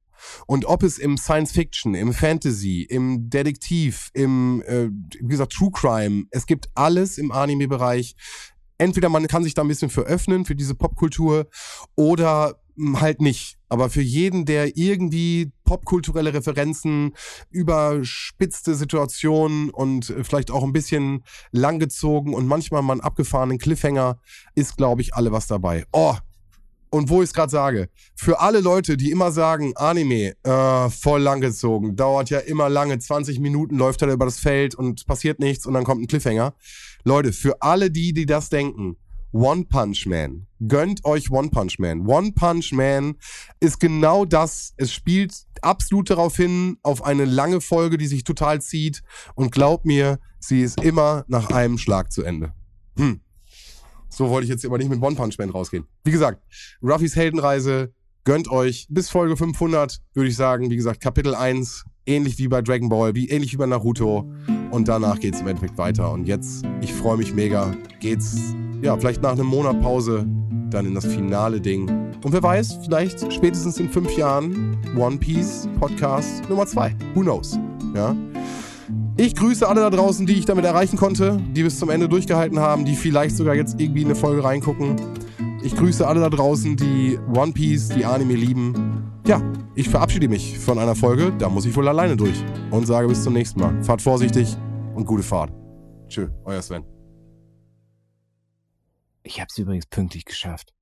Und ob es im Science Fiction, im Fantasy, im Detektiv, im, äh, wie gesagt, True Crime, es gibt alles im Anime-Bereich. Entweder man kann sich da ein bisschen für öffnen, für diese Popkultur, oder halt nicht. Aber für jeden, der irgendwie popkulturelle Referenzen, überspitzte Situationen und äh, vielleicht auch ein bisschen langgezogen und manchmal mal einen abgefahrenen Cliffhanger, ist, glaube ich, alle was dabei. Oh, und wo ich es gerade sage, für alle Leute, die immer sagen, Anime, äh, voll langgezogen, dauert ja immer lange, 20 Minuten läuft er über das Feld und passiert nichts und dann kommt ein Cliffhanger. Leute, für alle die, die das denken, One Punch Man. Gönnt euch One Punch Man. One Punch Man ist genau das. Es spielt absolut darauf hin, auf eine lange Folge, die sich total zieht. Und glaubt mir, sie ist immer nach einem Schlag zu Ende. Hm. So wollte ich jetzt aber nicht mit One Punch Man rausgehen. Wie gesagt, Ruffys Heldenreise gönnt euch bis Folge 500, würde ich sagen. Wie gesagt, Kapitel 1, ähnlich wie bei Dragon Ball, wie, ähnlich wie bei Naruto. Und danach geht es im Endeffekt weiter. Und jetzt, ich freue mich mega, geht's, ja, vielleicht nach einem Monat Pause dann in das finale Ding. Und wer weiß, vielleicht spätestens in fünf Jahren One Piece Podcast Nummer 2. Who knows? Ja. Ich grüße alle da draußen, die ich damit erreichen konnte, die bis zum Ende durchgehalten haben, die vielleicht sogar jetzt irgendwie in eine Folge reingucken. Ich grüße alle da draußen, die One Piece, die Anime lieben. Ja, ich verabschiede mich von einer Folge, da muss ich wohl alleine durch. Und sage bis zum nächsten Mal. Fahrt vorsichtig und gute Fahrt. Tschö, euer Sven. Ich hab's übrigens pünktlich geschafft.